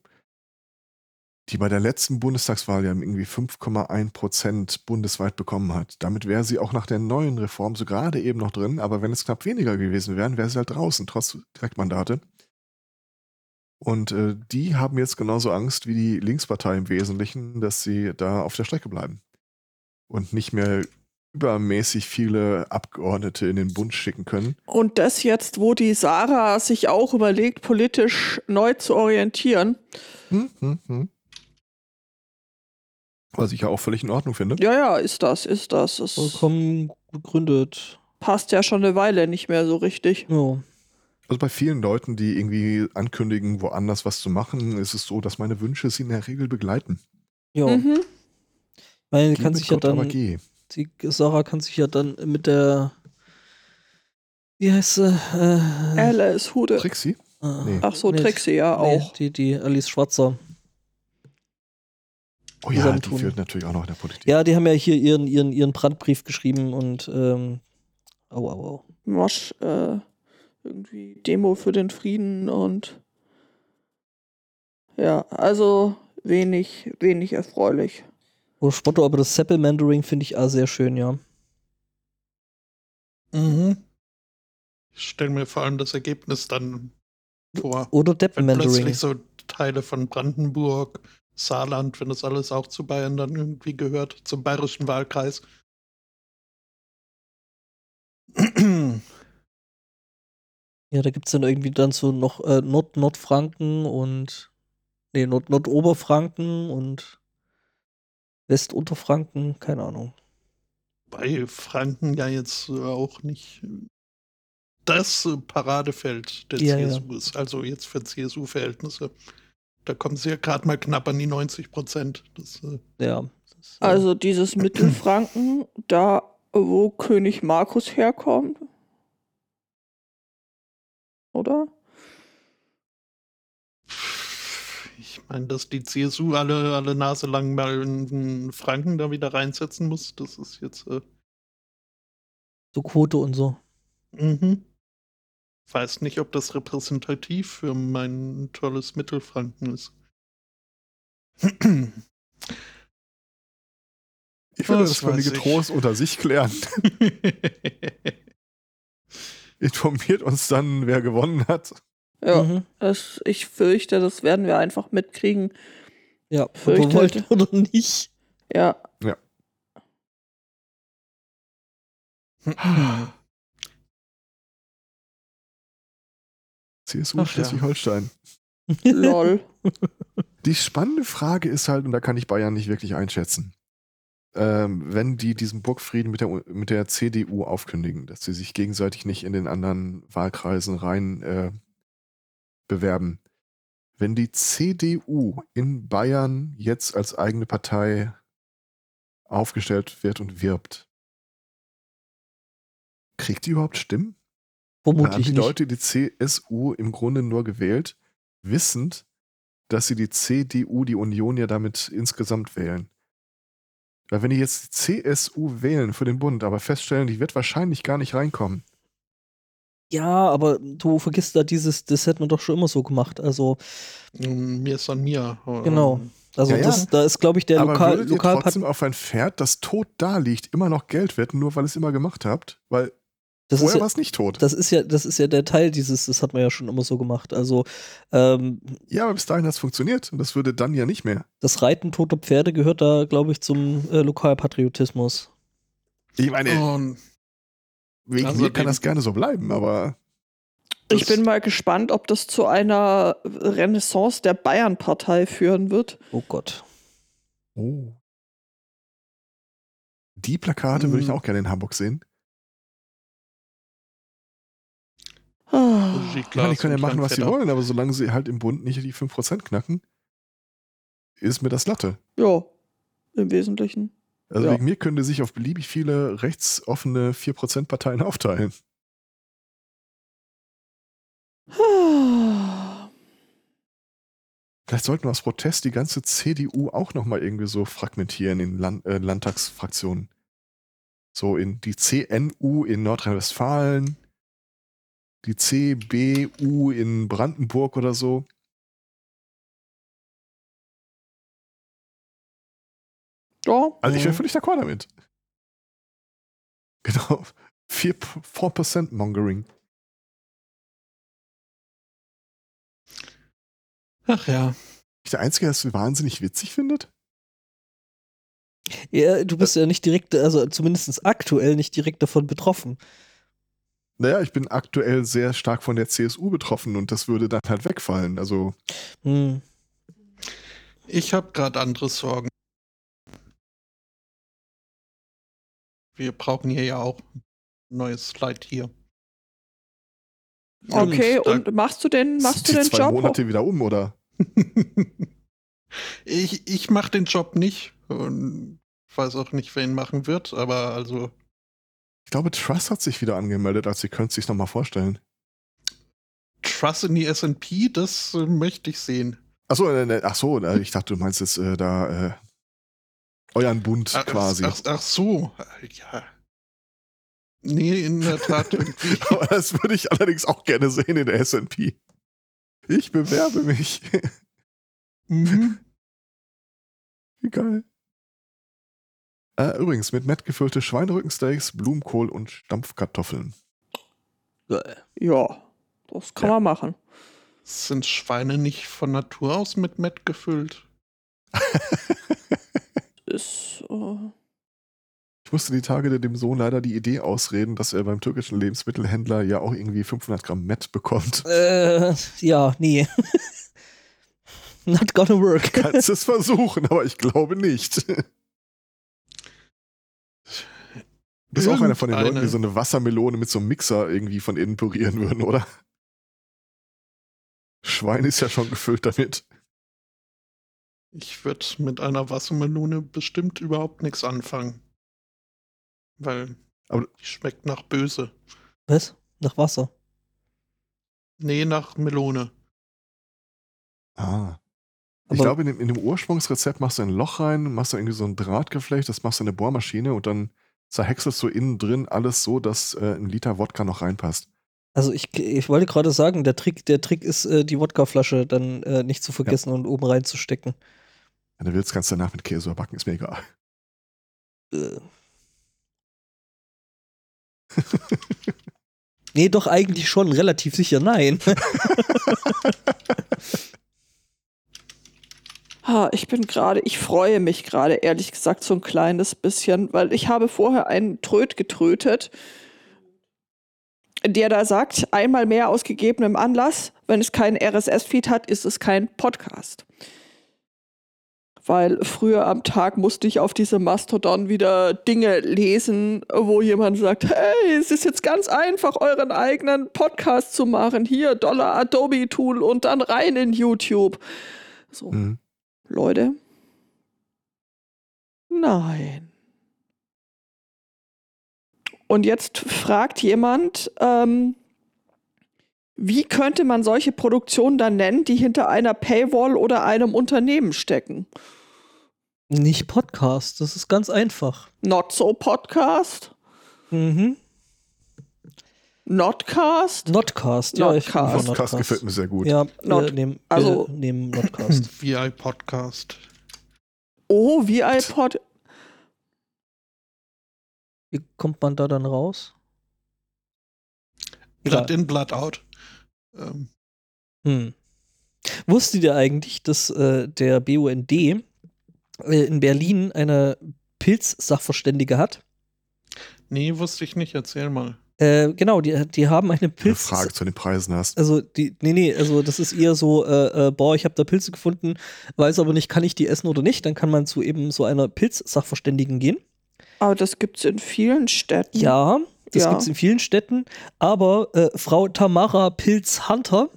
die bei der letzten Bundestagswahl ja irgendwie 5,1 Prozent bundesweit bekommen hat. Damit wäre sie auch nach der neuen Reform so gerade eben noch drin, aber wenn es knapp weniger gewesen wären, wäre sie halt draußen, trotz Direktmandate. Und äh, die haben jetzt genauso Angst wie die Linkspartei im Wesentlichen, dass sie da auf der Strecke bleiben und nicht mehr übermäßig viele Abgeordnete in den Bund schicken können. Und das jetzt, wo die Sarah sich auch überlegt, politisch neu zu orientieren. Hm, hm, hm. Was ich ja auch völlig in Ordnung finde. Ja, ja, ist das, ist das. Ist Vollkommen begründet. Passt ja schon eine Weile nicht mehr so richtig. Ja. Also bei vielen Leuten, die irgendwie ankündigen, woanders was zu machen, ist es so, dass meine Wünsche sie in der Regel begleiten. Ja. Mhm. Weil kann sich ja dann die Sarah kann sich ja dann mit der wie heißt sie? Äh, Alice Hude. Trixie? Ah, nee. Ach so, nee, Trixie, ja nee, auch. Die, die Alice Schwarzer. Oh ja, die führt natürlich auch noch in der Politik. Ja, die haben ja hier ihren, ihren, ihren Brandbrief geschrieben und ähm, au, au, au. Mosch, äh, irgendwie Demo für den Frieden und ja, also wenig, wenig erfreulich. Oh, Spotto, aber das Seppel-Mandaring finde ich auch sehr schön, ja. Mhm. Ich stelle mir vor allem das Ergebnis dann vor. Oder Deppen-Mandaring. Plötzlich so Teile von Brandenburg, Saarland, wenn das alles auch zu Bayern dann irgendwie gehört, zum bayerischen Wahlkreis. Ja, da gibt es dann irgendwie dann so noch äh, Nord Nordfranken und nee, Nord Nordoberfranken und Westunterfranken, keine Ahnung. Bei Franken ja jetzt auch nicht das Paradefeld der ja, CSU ja. ist, also jetzt für CSU-Verhältnisse. Da kommen sie ja gerade mal knapp an die 90 Prozent. Äh ja. Das, äh also dieses Mittelfranken, da wo König Markus herkommt. Oder? Ich meine, dass die CSU alle, alle Nase lang mal einen Franken da wieder reinsetzen muss, das ist jetzt. Äh so Quote und so. Mhm. Weiß nicht, ob das repräsentativ für mein tolles Mittelfranken ist. Ich würde das völlige Trost unter sich klären. Informiert uns dann, wer gewonnen hat. Ja, mhm. das, ich fürchte, das werden wir einfach mitkriegen. Ja, ob wir wollt oder nicht. Ja. Ja. CSU Schleswig-Holstein. Lol. Die spannende Frage ist halt, und da kann ich Bayern nicht wirklich einschätzen, wenn die diesen Burgfrieden mit der, mit der CDU aufkündigen, dass sie sich gegenseitig nicht in den anderen Wahlkreisen rein äh, bewerben. Wenn die CDU in Bayern jetzt als eigene Partei aufgestellt wird und wirbt, kriegt die überhaupt Stimmen? Vermutlich haben die nicht. Leute die CSU im Grunde nur gewählt, wissend, dass sie die CDU, die Union ja damit insgesamt wählen. Weil wenn die jetzt die CSU wählen für den Bund, aber feststellen, die wird wahrscheinlich gar nicht reinkommen, ja, aber du vergisst da dieses, das hätten wir doch schon immer so gemacht. Also. Mm, mir ist an mir. Genau. Also ja, das, ja. da ist, glaube ich, der aber Lokal, Lokal trotzdem auf ein Pferd, das tot da liegt, immer noch Geld wetten, nur weil ihr es immer gemacht habt, weil das vorher ja, war es nicht tot. Das ist ja, das ist ja der Teil dieses, das hat man ja schon immer so gemacht. Also ähm, ja, aber bis dahin hat es funktioniert und das würde dann ja nicht mehr. Das Reiten toter Pferde gehört da, glaube ich, zum äh, Lokalpatriotismus. Ich meine, um, Wegen also mir kann das gerne so bleiben, aber. Ich bin mal gespannt, ob das zu einer Renaissance der Bayern-Partei führen wird. Oh Gott. Oh. Die Plakate hm. würde ich hm. auch gerne in Hamburg sehen. Ah. Ja, die können ja machen, was sie wollen, aber solange sie halt im Bund nicht die 5% knacken. ist mir das Latte. Ja, im Wesentlichen. Also Ja. wegen mir könnte sich auf beliebig viele rechtsoffene 4%-Parteien aufteilen. Vielleicht sollten wir aus Protest die ganze CDU auch nochmal irgendwie so fragmentieren in Land, äh, Landtagsfraktionen. So in die CNU in Nordrhein-Westfalen, die CBU in Brandenburg oder so. Ja, Also ich wäre Mhm. völlig d'accord damit. Genau. 4, 4% Mongering. Ach ja. Ich der Einzige, der es wahnsinnig witzig findet? Ja, du bist ja nicht direkt, also zumindest aktuell nicht direkt davon betroffen. Naja, ich bin aktuell sehr stark von der CSU betroffen und das würde dann halt wegfallen. Also, Hm. Ich habe gerade andere Sorgen. Wir brauchen hier ja auch ein neues Slide hier. okay. Und machst du denn, machst sind du den zwei Job? Monate wieder um, oder? ich ich mache den Job nicht und weiß auch nicht, wer ihn machen wird, aber also Ich glaube, Trust hat sich wieder angemeldet, als ihr könnt es sich nochmal vorstellen. Trust in die S&P, das äh, möchte ich sehen. Achso, äh, ne, ach so, äh, ich dachte, du meinst jetzt äh, da äh, euren Bund Ach, quasi. Ach, ach so, ja. Nee, in der Tat irgendwie. Aber das würde ich allerdings auch gerne sehen in der S&P. Ich bewerbe mich. mhm. Geil. Äh, übrigens, mit Matt gefüllte Schweinerückensteaks, Blumenkohl und Stampfkartoffeln. Ja, das kann Ja. man machen. Sind Schweine nicht von Natur aus mit Met gefüllt? Ist, äh, Ich musste die Tage dem Sohn leider die Idee ausreden, dass er beim türkischen Lebensmittelhändler ja auch irgendwie 500 Gramm Met bekommt. Äh, ja, nee. Not gonna work. Kannst es versuchen, aber ich glaube nicht. Du bist auch einer von den Leuten, die so eine Wassermelone mit so einem Mixer irgendwie von innen pürieren würden, oder? Schwein ist ja schon gefüllt damit. Ich würde mit einer Wassermelone bestimmt überhaupt nichts anfangen. Weil Aber- die schmeckt nach böse. Was? Nach Wasser. Nee, nach Melone. Ah. Ich Aber- glaube, in dem, in dem Ursprungsrezept machst du ein Loch rein, machst du irgendwie so ein Drahtgeflecht, das machst du in eine Bohrmaschine und dann zerhäckselst du innen drin alles so, dass äh, ein Liter Wodka noch reinpasst. Also ich, ich wollte gerade sagen, der Trick, der Trick ist, äh, die Wodkaflasche dann äh, nicht zu vergessen und oben reinzustecken. Wenn du willst, kannst du danach mit Käse überbacken, ist mir egal. Äh. nee, doch eigentlich schon, relativ sicher nein. ha, ich bin gerade, ich freue mich gerade, ehrlich gesagt, so ein kleines bisschen, weil ich habe vorher einen Tröd getrötet, der da sagt, einmal mehr aus gegebenem Anlass, wenn es keinen RSS-Feed hat, ist es kein Podcast. Weil früher am Tag musste ich auf diese Mastodon wieder Dinge lesen, wo jemand sagt, hey, es ist jetzt ganz einfach, euren eigenen Podcast zu machen. Hier, Dollar Adobe Tool und dann rein in YouTube. So, Mhm. Leute. Nein. Und jetzt fragt jemand, ähm, wie könnte man solche Produktionen dann nennen, die hinter einer Paywall oder einem Unternehmen stecken? Nicht Podcast, das ist ganz einfach. Not so Podcast? Mhm. Notcast? Notcast, ja, ich bin Notcast. von Podcast gefällt mir sehr gut. Ja, Not- wir nehmen, also- wir nehmen Notcast. VI Podcast. Oh, wie iPod. Wie kommt man da dann raus? Blood in, Blood out. Ähm, Hm. Wusstet ihr eigentlich, dass äh, der BUND äh, in Berlin eine Pilz-Sachverständige hat? nee, wusste ich nicht. Erzähl mal. Äh, genau, die, die haben eine Pilz. Frage zu den Preisen hast. Also, die, nee, nee, also das ist eher so, äh, äh, boah, ich habe da Pilze gefunden, weiß aber nicht, kann ich die essen oder nicht. Dann kann man zu eben so einer Pilz-Sachverständigen gehen. Aber das gibt es in vielen Städten. Ja, das Ja. gibt es in vielen Städten. Aber äh, Frau Tamara Pilz-Hunter,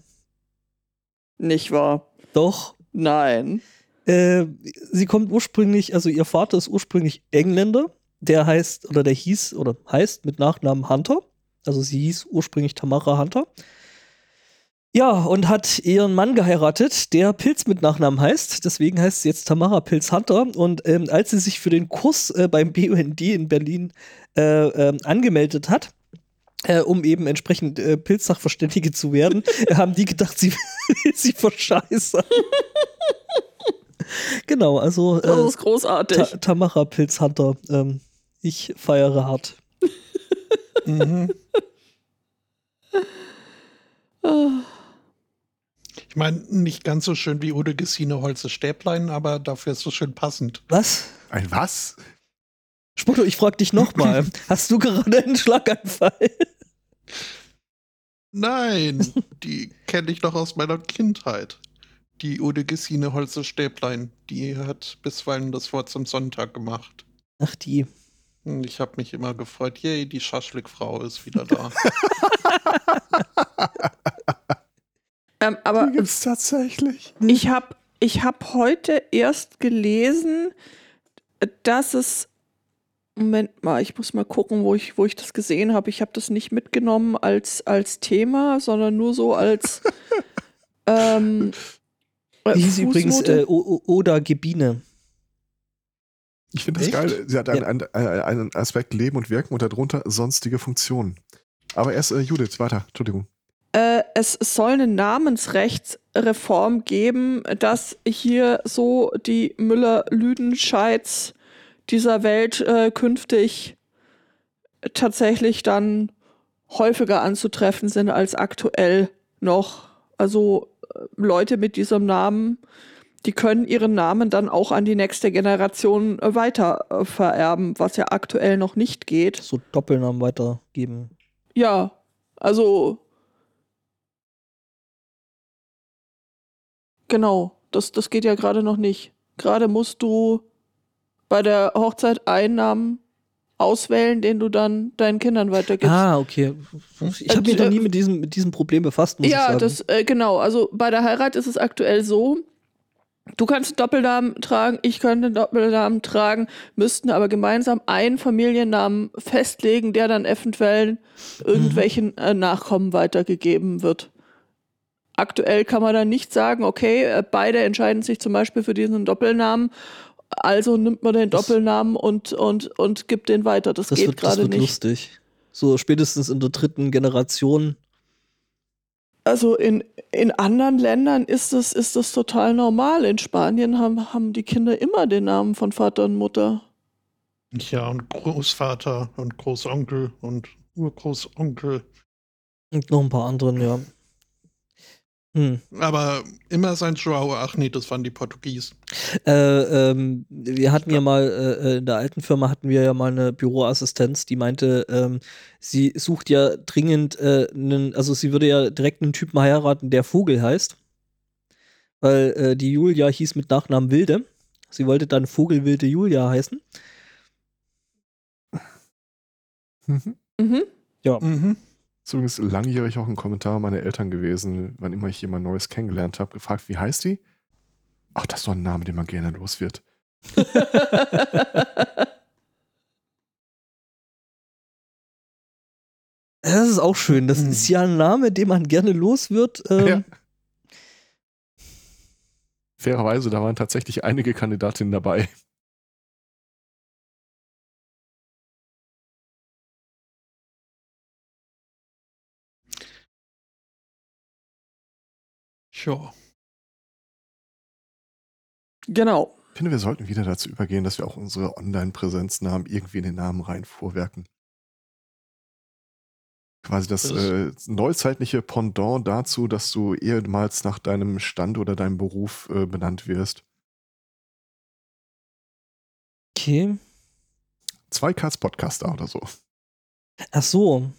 Nicht wahr? doch, Nein. Äh, sie kommt ursprünglich, also ihr Vater ist ursprünglich Engländer. Der heißt, oder der hieß, oder heißt mit Nachnamen Hunter. Also sie hieß ursprünglich Tamara Hunter. Ja, und hat ihren Mann geheiratet, der Pilz mit Nachnamen heißt. Deswegen heißt sie jetzt Tamara Pilz Hunter. Und ähm, als sie sich für den Kurs äh, beim BUND in Berlin äh, äh, angemeldet hat, äh, um eben entsprechend äh, Pilzsachverständige zu werden, haben die gedacht, sie will sie verscheißern. genau, also. Äh, das ist großartig. Ta Tamara Pilzhunter. Ähm, ich feiere hart. mhm. Ich meine, nicht ganz so schön wie Ude Gesine Holze Stäblein, aber dafür ist es schön passend. Was? Ein was? Spotto, ich frag dich nochmal. Hast du gerade einen Schlaganfall? Nein, die kenne ich noch aus meiner Kindheit. Die Ude Gesine Holze Stäblein, die hat bisweilen das Wort zum Sonntag gemacht. Ach, die. Ich habe mich immer gefreut, yay, die Schaschlikfrau ist wieder da. ähm, aber die gibt's tatsächlich. Ich habe ich hab heute erst gelesen, dass es Moment mal, ich muss mal gucken, wo ich, wo ich das gesehen habe. Ich habe das nicht mitgenommen als, als Thema, sondern nur so als ähm, Die hieß übrigens äh, Oda Gebine. Ich finde das geil. Sie hat einen, ja. einen, einen, Aspekt Leben und Wirken und darunter sonstige Funktionen. Aber erst äh, Judith, weiter. Entschuldigung. Äh, es soll eine Namensrechtsreform geben, dass hier so die Müller-Lüdenscheids dieser Welt äh, künftig tatsächlich dann häufiger anzutreffen sind als aktuell noch. Also äh, Leute mit diesem Namen die können ihren Namen dann auch an die nächste Generation äh, weiter äh, vererben, was ja aktuell noch nicht geht. So Doppelnamen weitergeben. Ja, also genau, das, das geht ja gerade noch nicht. Gerade musst du bei der Hochzeit einen Namen auswählen, den du dann deinen Kindern weitergibst. Ah, okay. Ich habe mich da nie mit diesem, mit diesem Problem befasst, muss ja, ich sagen. Ja, das, äh, genau. Also bei der Heirat ist es aktuell so, Du kannst einen Doppelnamen tragen, ich könnte einen Doppelnamen tragen, müssten aber gemeinsam einen Familiennamen festlegen, der dann eventuell irgendwelchen äh, Nachkommen weitergegeben wird. Aktuell kann man dann nicht sagen, okay, äh, beide entscheiden sich zum Beispiel für diesen Doppelnamen, also nimmt man den Doppelnamen und, und, und gibt den weiter. Das, das geht gerade nicht. Das wird lustig. So spätestens in der dritten Generation also in, in anderen Ländern ist das, ist das total normal. In Spanien haben, haben die Kinder immer den Namen von Vater und Mutter. Ja, und Großvater und Großonkel und Urgroßonkel. Und noch ein paar anderen, ja. Hm. Aber immer sein Joao, ach nee, das waren die Portugiesen. Äh, ähm, wir hatten ja mal, äh, äh, in der alten Firma hatten wir ja mal eine Büroassistenz, die meinte, ähm, sie sucht ja dringend äh, einen, also sie würde ja direkt einen Typen heiraten, der Vogel heißt. Weil äh, die Julia hieß mit Nachnamen Wilde. Sie wollte dann Vogelwilde Julia heißen. Mhm. Mhm. Ja. Mhm. Ist übrigens langjährig auch ein Kommentar meiner Eltern gewesen, wann immer ich jemand Neues kennengelernt habe, gefragt, wie heißt die? Ach, das ist doch ein Name, den man gerne los wird. Das ist auch schön. Das ist ja ein Name, den man gerne los wird. Ähm. Ja. Fairerweise, da waren tatsächlich einige Kandidatinnen dabei. Ja. Genau. Ich finde, wir sollten wieder dazu übergehen, dass wir auch unsere Online-Präsenzen irgendwie in den Namen rein vorwerken. Quasi das, das äh, neuzeitliche Pendant dazu, dass du ehemals nach deinem Stand oder deinem Beruf äh, benannt wirst. Okay. Zwei Cards Podcaster oder so. Ach so.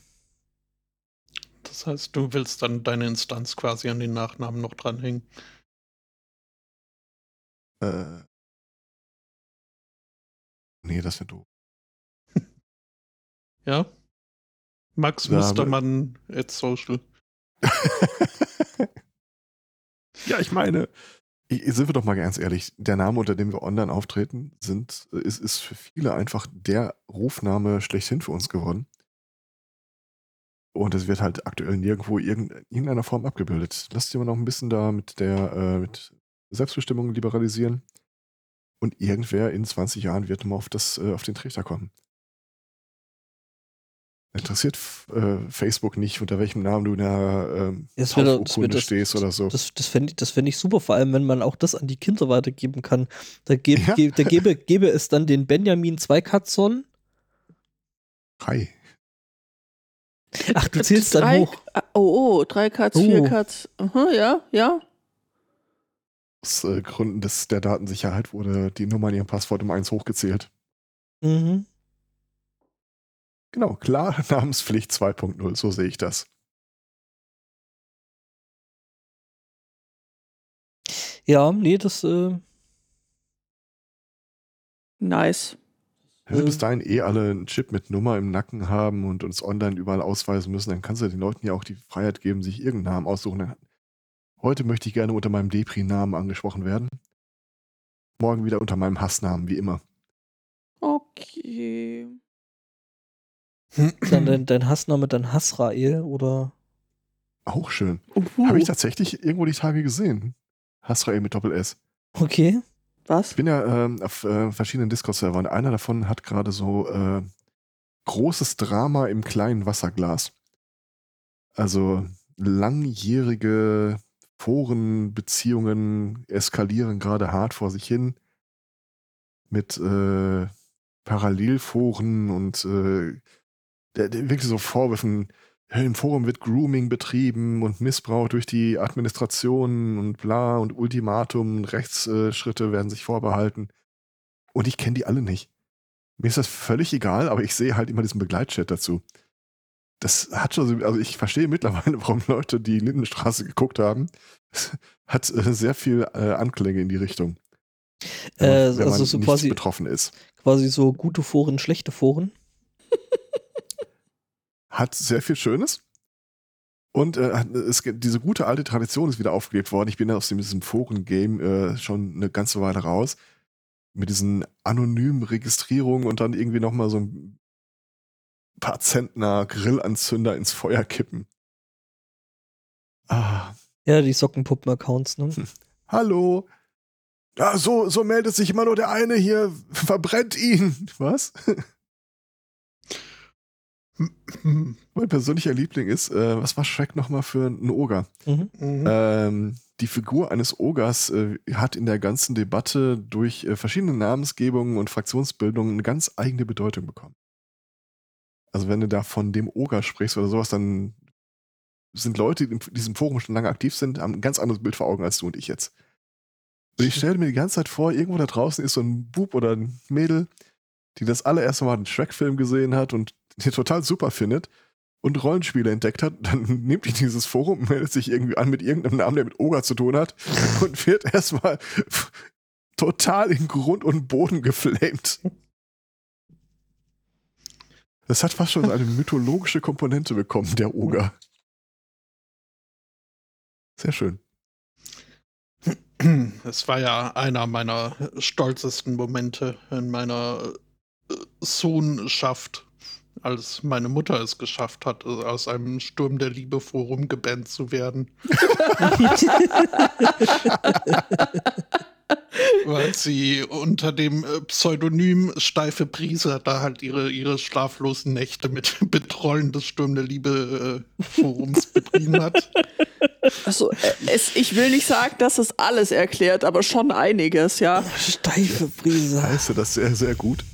Das heißt, du willst dann deine Instanz quasi an den Nachnamen noch dranhängen. Äh. Nee, das wäre doof. ja? Max ja, Mustermann at social. ja, ich meine, sind wir doch mal ganz ehrlich, der Name, unter dem wir online auftreten, sind, ist, ist für viele einfach der Rufname schlechthin für uns geworden. Und es wird halt aktuell nirgendwo in irgendeiner Form abgebildet. Lasst ihr mal noch ein bisschen da mit der äh, mit Selbstbestimmung liberalisieren. Und irgendwer in 20 Jahren wird mal auf, das, äh, auf den Trichter kommen. Interessiert äh, Facebook nicht, unter welchem Namen du in der äh, stehst oder so. Das, das fände ich, fänd ich super, vor allem wenn man auch das an die Kinder weitergeben kann. Da, geb, ja. ge, da gebe, gebe es dann den Benjamin Zweikatzon. Hi. Ach, du zählst drei, dann hoch. Oh, oh, drei Katz, oh. vier Katz. Aha, ja, ja. Aus äh, Gründen des, der Datensicherheit wurde die Nummer in ihrem Passwort um eins hochgezählt. Mhm. Genau, klar, Namenspflicht 2.0, so sehe ich das. Ja, nee, das. Äh nice. Wenn wir bis dahin eh alle einen Chip mit Nummer im Nacken haben und uns online überall ausweisen müssen, dann kannst du den Leuten ja auch die Freiheit geben, sich irgendeinen Namen aussuchen. Heute möchte ich gerne unter meinem Depri-Namen angesprochen werden. Morgen wieder unter meinem Hassnamen, wie immer. Okay. Dann dein, dein Hassname dann Hassrael oder? Auch schön. Habe ich tatsächlich irgendwo die Tage gesehen. Hassrael mit Doppel S. Okay. Was? Ich bin ja ähm, auf äh, verschiedenen Discord-Servern. Einer davon hat gerade so äh, großes Drama im kleinen Wasserglas. Also langjährige Forenbeziehungen eskalieren gerade hart vor sich hin. Mit äh, Parallelforen und äh, wirklich so Vorwürfen, im Forum wird Grooming betrieben und Missbrauch durch die Administration und bla und Ultimatum, Rechtsschritte werden sich vorbehalten. Und ich kenne die alle nicht. Mir ist das völlig egal, aber ich sehe halt immer diesen Begleitchat dazu. Das hat schon, also ich verstehe mittlerweile, warum Leute die Lindenstraße geguckt haben. hat äh, sehr viel äh, Anklänge in die Richtung. Äh, also so quasi betroffen ist. Quasi so gute Foren, schlechte Foren hat sehr viel Schönes. Und äh, es, diese gute alte Tradition ist wieder aufgelebt worden. Ich bin ja aus diesem Foren-Game äh, schon eine ganze Weile raus. Mit diesen anonymen Registrierungen und dann irgendwie nochmal so ein paar Zentner Grillanzünder ins Feuer kippen. Ah. Ja, die Sockenpuppen-Accounts, ne? Hm. Hallo. Ja, so, so meldet sich immer nur der eine hier, verbrennt ihn. Was? Mein persönlicher Liebling ist, äh, was war Shrek nochmal für ein Oger? Mhm. Mhm. Ähm, die Figur eines Ogers äh, hat in der ganzen Debatte durch äh, verschiedene Namensgebungen und Fraktionsbildungen eine ganz eigene Bedeutung bekommen. Also wenn du da von dem Oger sprichst oder sowas, dann sind Leute, die in diesem Forum schon lange aktiv sind, haben ein ganz anderes Bild vor Augen als du und ich jetzt. Und ich stelle mir die ganze Zeit vor, irgendwo da draußen ist so ein Bub oder ein Mädel, die das allererste Mal einen Shrek-Film gesehen hat und total super findet und Rollenspiele entdeckt hat, dann nimmt die dieses Forum, meldet sich irgendwie an mit irgendeinem Namen, der mit Oger zu tun hat und wird erstmal total in Grund und Boden geflamed. Das hat fast schon eine mythologische Komponente bekommen, der Oger. Sehr schön. Es war ja einer meiner stolzesten Momente in meiner Sohnschaft als meine Mutter es geschafft hat, aus einem Sturm der Liebe Forum gebannt zu werden. Weil sie unter dem äh, Pseudonym Steife Prise da halt ihre, ihre schlaflosen Nächte mit Betrollen des Sturm der Liebe äh, Forums betrieben hat. Also, es, ich will nicht sagen, dass es alles erklärt, aber schon einiges, ja. Steife Prise. Heißt das sehr, sehr gut?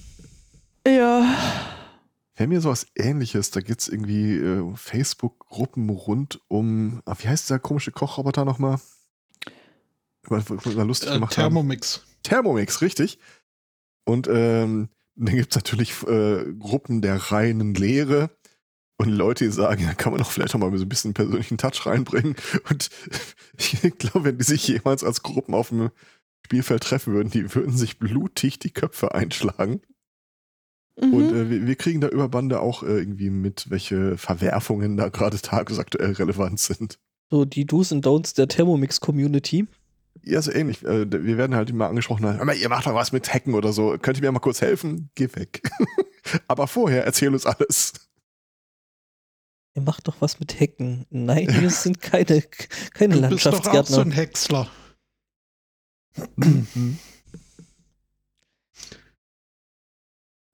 Ja. Wir haben hier sowas ähnliches. Da gibt es irgendwie äh, Facebook-Gruppen rund um. Ah, wie heißt dieser komische Kochroboter nochmal? lustig äh, Thermomix. Haben. Thermomix, richtig. Und ähm, dann gibt es natürlich äh, Gruppen der reinen Lehre und Leute, die sagen, da kann man doch vielleicht auch mal so ein bisschen persönlichen Touch reinbringen. Und ich glaube, wenn die sich jemals als Gruppen auf dem Spielfeld treffen würden, die würden sich blutig die Köpfe einschlagen. Mhm. Und äh, wir, wir, kriegen da über Bande auch äh, irgendwie mit, welche Verwerfungen da gerade tagesaktuell relevant sind. So die Do's und Don'ts der Thermomix-Community. Ja, so ähnlich. Äh, wir werden halt immer angesprochen, aber ihr macht doch was mit Hacken oder so. Könnt ihr mir mal kurz helfen? Geh weg. aber vorher erzähl uns alles. Ihr macht doch was mit Hacken. Nein, wir sind keine, keine du Landschaftsgärtner. Bist doch auch so ein Häcksler.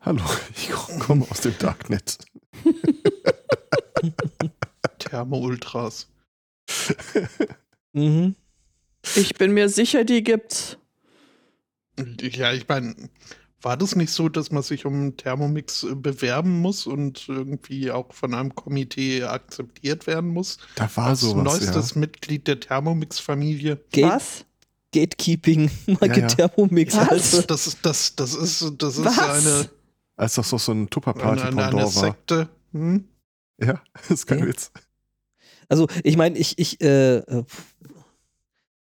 Hallo, ich komme aus dem Darknet. Thermo-Ultras. mhm. Ich bin mir sicher, die gibt's. Ja, ich meine, war das nicht so, dass man sich um Thermomix äh, bewerben muss und irgendwie auch von einem Komitee akzeptiert werden muss? Da war Als sowas, neuestes ja. Mitglied der Thermomix-Familie. Was? Gatekeeping, mal Ja, ja. Thermomix. Was? Also. Das ist, das, das ist, das ist Was? eine, Als das doch so ein eine, eine, Tupper-Party-Pendant eine war. Sekte. Hm? Ja, das ist kein Okay. Witz. Also, ich meine, ich, ich, äh, äh,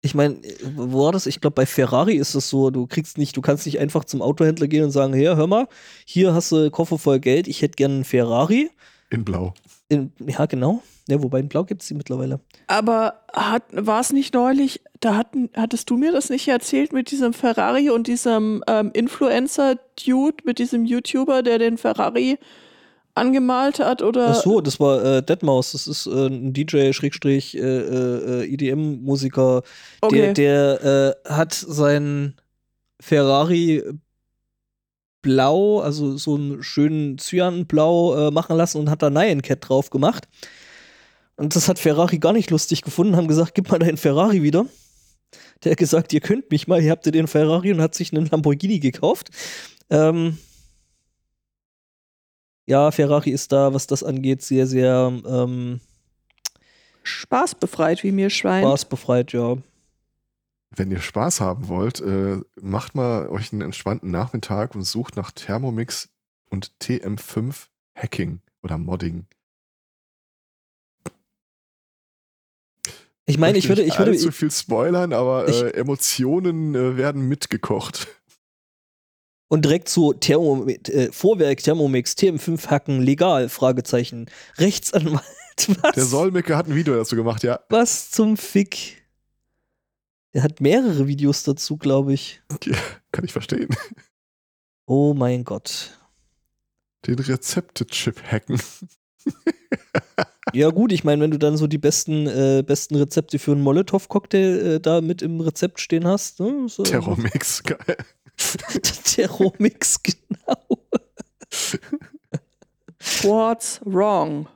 ich meine, wo war das? Ich glaube, bei Ferrari ist es so, du kriegst nicht, du kannst nicht einfach zum Autohändler gehen und sagen, hier, hör mal, hier hast du Koffer voll Geld, ich hätte gern einen Ferrari. In Blau. In, ja, genau. Ja, wobei in Blau gibt es die mittlerweile. Aber war es nicht neulich, da hatten, hattest du mir das nicht erzählt mit diesem Ferrari und diesem ähm, Influencer-Dude, mit diesem YouTuber, der den Ferrari angemalt hat? Oder? Ach so, das war äh, Deadmaus, das ist äh, ein DJ-EDM-Musiker, okay. der, der äh, hat sein Ferrari blau, also so einen schönen Cyanblau äh, machen lassen und hat da Nyan Cat drauf gemacht. Und das hat Ferrari gar nicht lustig gefunden, haben gesagt, gib mal deinen Ferrari wieder. Der hat gesagt, ihr könnt mich mal, hier habt ihr den Ferrari und hat sich einen Lamborghini gekauft. Ähm, ja, Ferrari ist da, was das angeht, sehr, sehr ähm, Spaßbefreit, wie mir scheint. spaßbefreit, ja. Wenn ihr Spaß haben wollt, äh, macht mal euch einen entspannten Nachmittag und sucht nach Thermomix und TM5 Hacking oder Modding. Ich meine, ich würde, ich würde, nicht allzu viel spoilern, aber ich- äh, Emotionen äh, werden mitgekocht. Und direkt zu Thermo, äh, Vorwerk Thermomix TM5 Hacken legal? Fragezeichen. Rechtsanwalt. Was? Der Solmecke hat ein Video dazu gemacht, ja. Was zum Fick? Der hat mehrere Videos dazu, glaube ich. Kann ich verstehen. Oh mein Gott. Den Rezepte-Chip hacken. Ja gut, ich meine, wenn du dann so die besten, äh, besten Rezepte für einen Molotow-Cocktail äh, da mit im Rezept stehen hast. Ne? So, Terrormix, geil. Terromix, genau. What's wrong?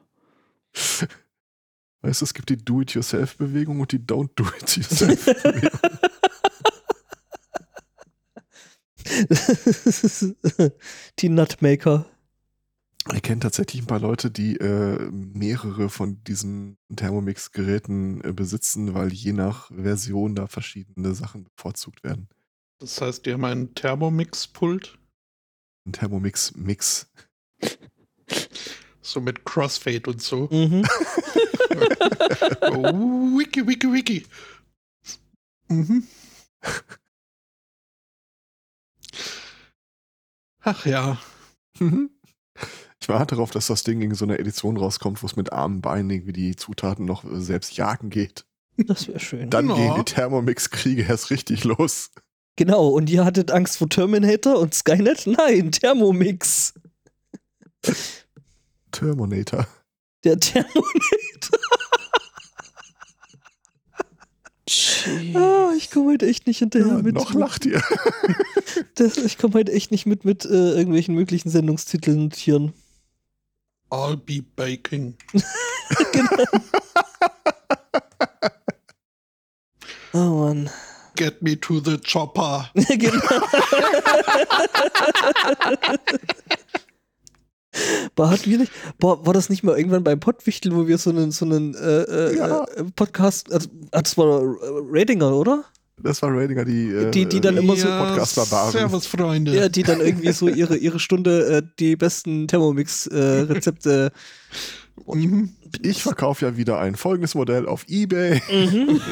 Weißt du, es gibt die Do-it-yourself-Bewegung und die Don't-do-it-yourself-Bewegung. die Nutmaker. Ich kenne tatsächlich ein paar Leute, die äh, mehrere von diesen Thermomix-Geräten äh, besitzen, weil je nach Version da verschiedene Sachen bevorzugt werden. Das heißt, die haben einen Thermomix-Pult, Ein Thermomix-Mix. so mit Crossfade und so. Mhm. oh, wiki, wiki, wiki. Mhm. Ach ja. Mhm. Ich warte darauf, dass das Ding in so einer Edition rauskommt, wo es mit armen Beinen irgendwie die Zutaten noch äh, selbst jagen geht. Das wäre schön. Dann Ja. gehen die Thermomix-Kriege erst richtig los. Genau, und ihr hattet Angst vor Terminator und Skynet? Nein, Thermomix. Terminator. Der Thermometer. Gee. Ah, ich komme heute echt nicht hinterher Ja, mit. noch lacht ihr. Das, ich komme heute echt nicht mit mit äh, irgendwelchen möglichen Sendungstiteln notieren. I'll be baking. Oh Mann. Get me to the chopper. genau. Boah, hatten wir nicht, boah, war das nicht mal irgendwann beim Pottwichtel, wo wir so einen, so einen äh, äh, Ja. äh, Podcast, also, ah, das war Ratinger, oder? Das war Ratinger, die, äh, Die- die dann immer so Podcast-Barbaren. Servus, Freunde. Ja, die dann irgendwie so ihre, ihre Stunde äh, die besten Thermomix-Rezepte. Mhm. Ich verkaufe ja wieder ein folgendes Modell auf Ebay. mhm.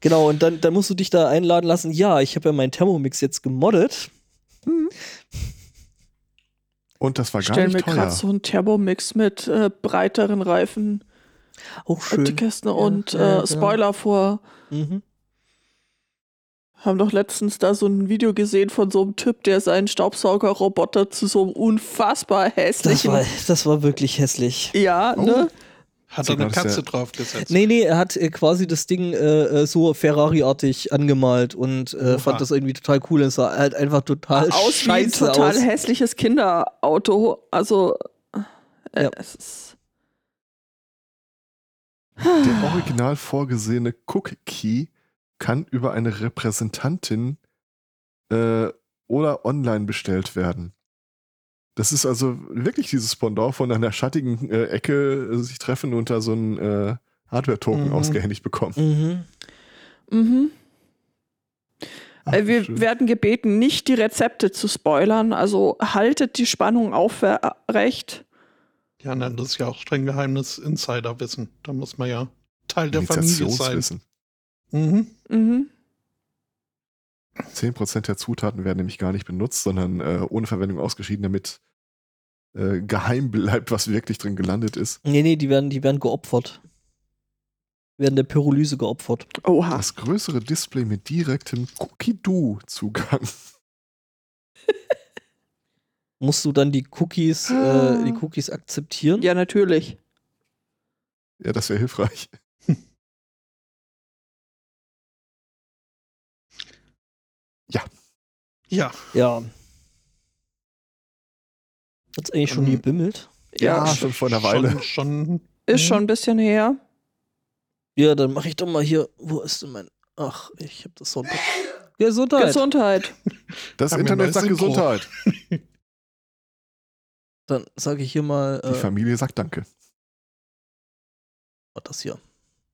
Genau, und dann, dann musst du dich da einladen lassen. Ja, ich habe ja meinen Thermomix jetzt gemoddet. Und das war gar Stell mir nicht teuer. gerade so einen Thermomix mit äh, breiteren Reifen, Auch schön. Kästen Ja, und ja, äh, genau. Spoiler vor. Mhm. Haben doch letztens da so ein Video gesehen von so einem Typ, der seinen Staubsaugerroboter zu so einem unfassbar hässlichen. Das war, das war wirklich hässlich. Ja, oh. ne? Hat er eine Katze draufgesetzt? Nee, nee, er hat äh, quasi das Ding äh, äh so Ferrari-artig angemalt und äh, fand das irgendwie total cool. Es sah halt einfach total aus scheiße wie ein total aus. hässliches Kinderauto. Also, äh, ja. es ist. Der original vorgesehene Cook Key kann über eine Repräsentantin äh, oder online bestellt werden. Das ist also wirklich dieses Pendant von einer schattigen äh, Ecke äh, sich treffen und da so ein äh, Hardware-Token mhm. ausgehändigt bekommen. Mhm. Mhm. Ach, äh, Wir schön. werden gebeten, nicht die Rezepte zu spoilern, also haltet die Spannung aufrecht. Ja, nein, das ist ja auch streng geheimes Insiderwissen. Da muss man ja Teil der Familie sein. Mhm. Mhm. 10% der Zutaten werden nämlich gar nicht benutzt, sondern äh, ohne Verwendung ausgeschieden, damit äh, geheim bleibt, was wirklich drin gelandet ist. Nee, nee, die werden, die werden geopfert. Die werden der Pyrolyse geopfert. Oha. Das größere Display mit direktem Cookie-Do-Zugang. Musst du dann die Cookies, äh, die Cookies akzeptieren? Ja, natürlich. Ja, das wäre hilfreich. ja. Ja. Ja. Hat es eigentlich schon ähm, gebimmelt? Ja, ja, schon vor einer Weile. Schon, schon, ist schon ein bisschen her. Ja, dann mache ich doch mal hier. Wo ist denn mein. Ach, ich habe das Sonntag. Gesundheit. Gesundheit. Das Haben Internet sagt. Gesundheit. Dann sage ich hier mal. Die äh, Familie sagt Danke. Das hier.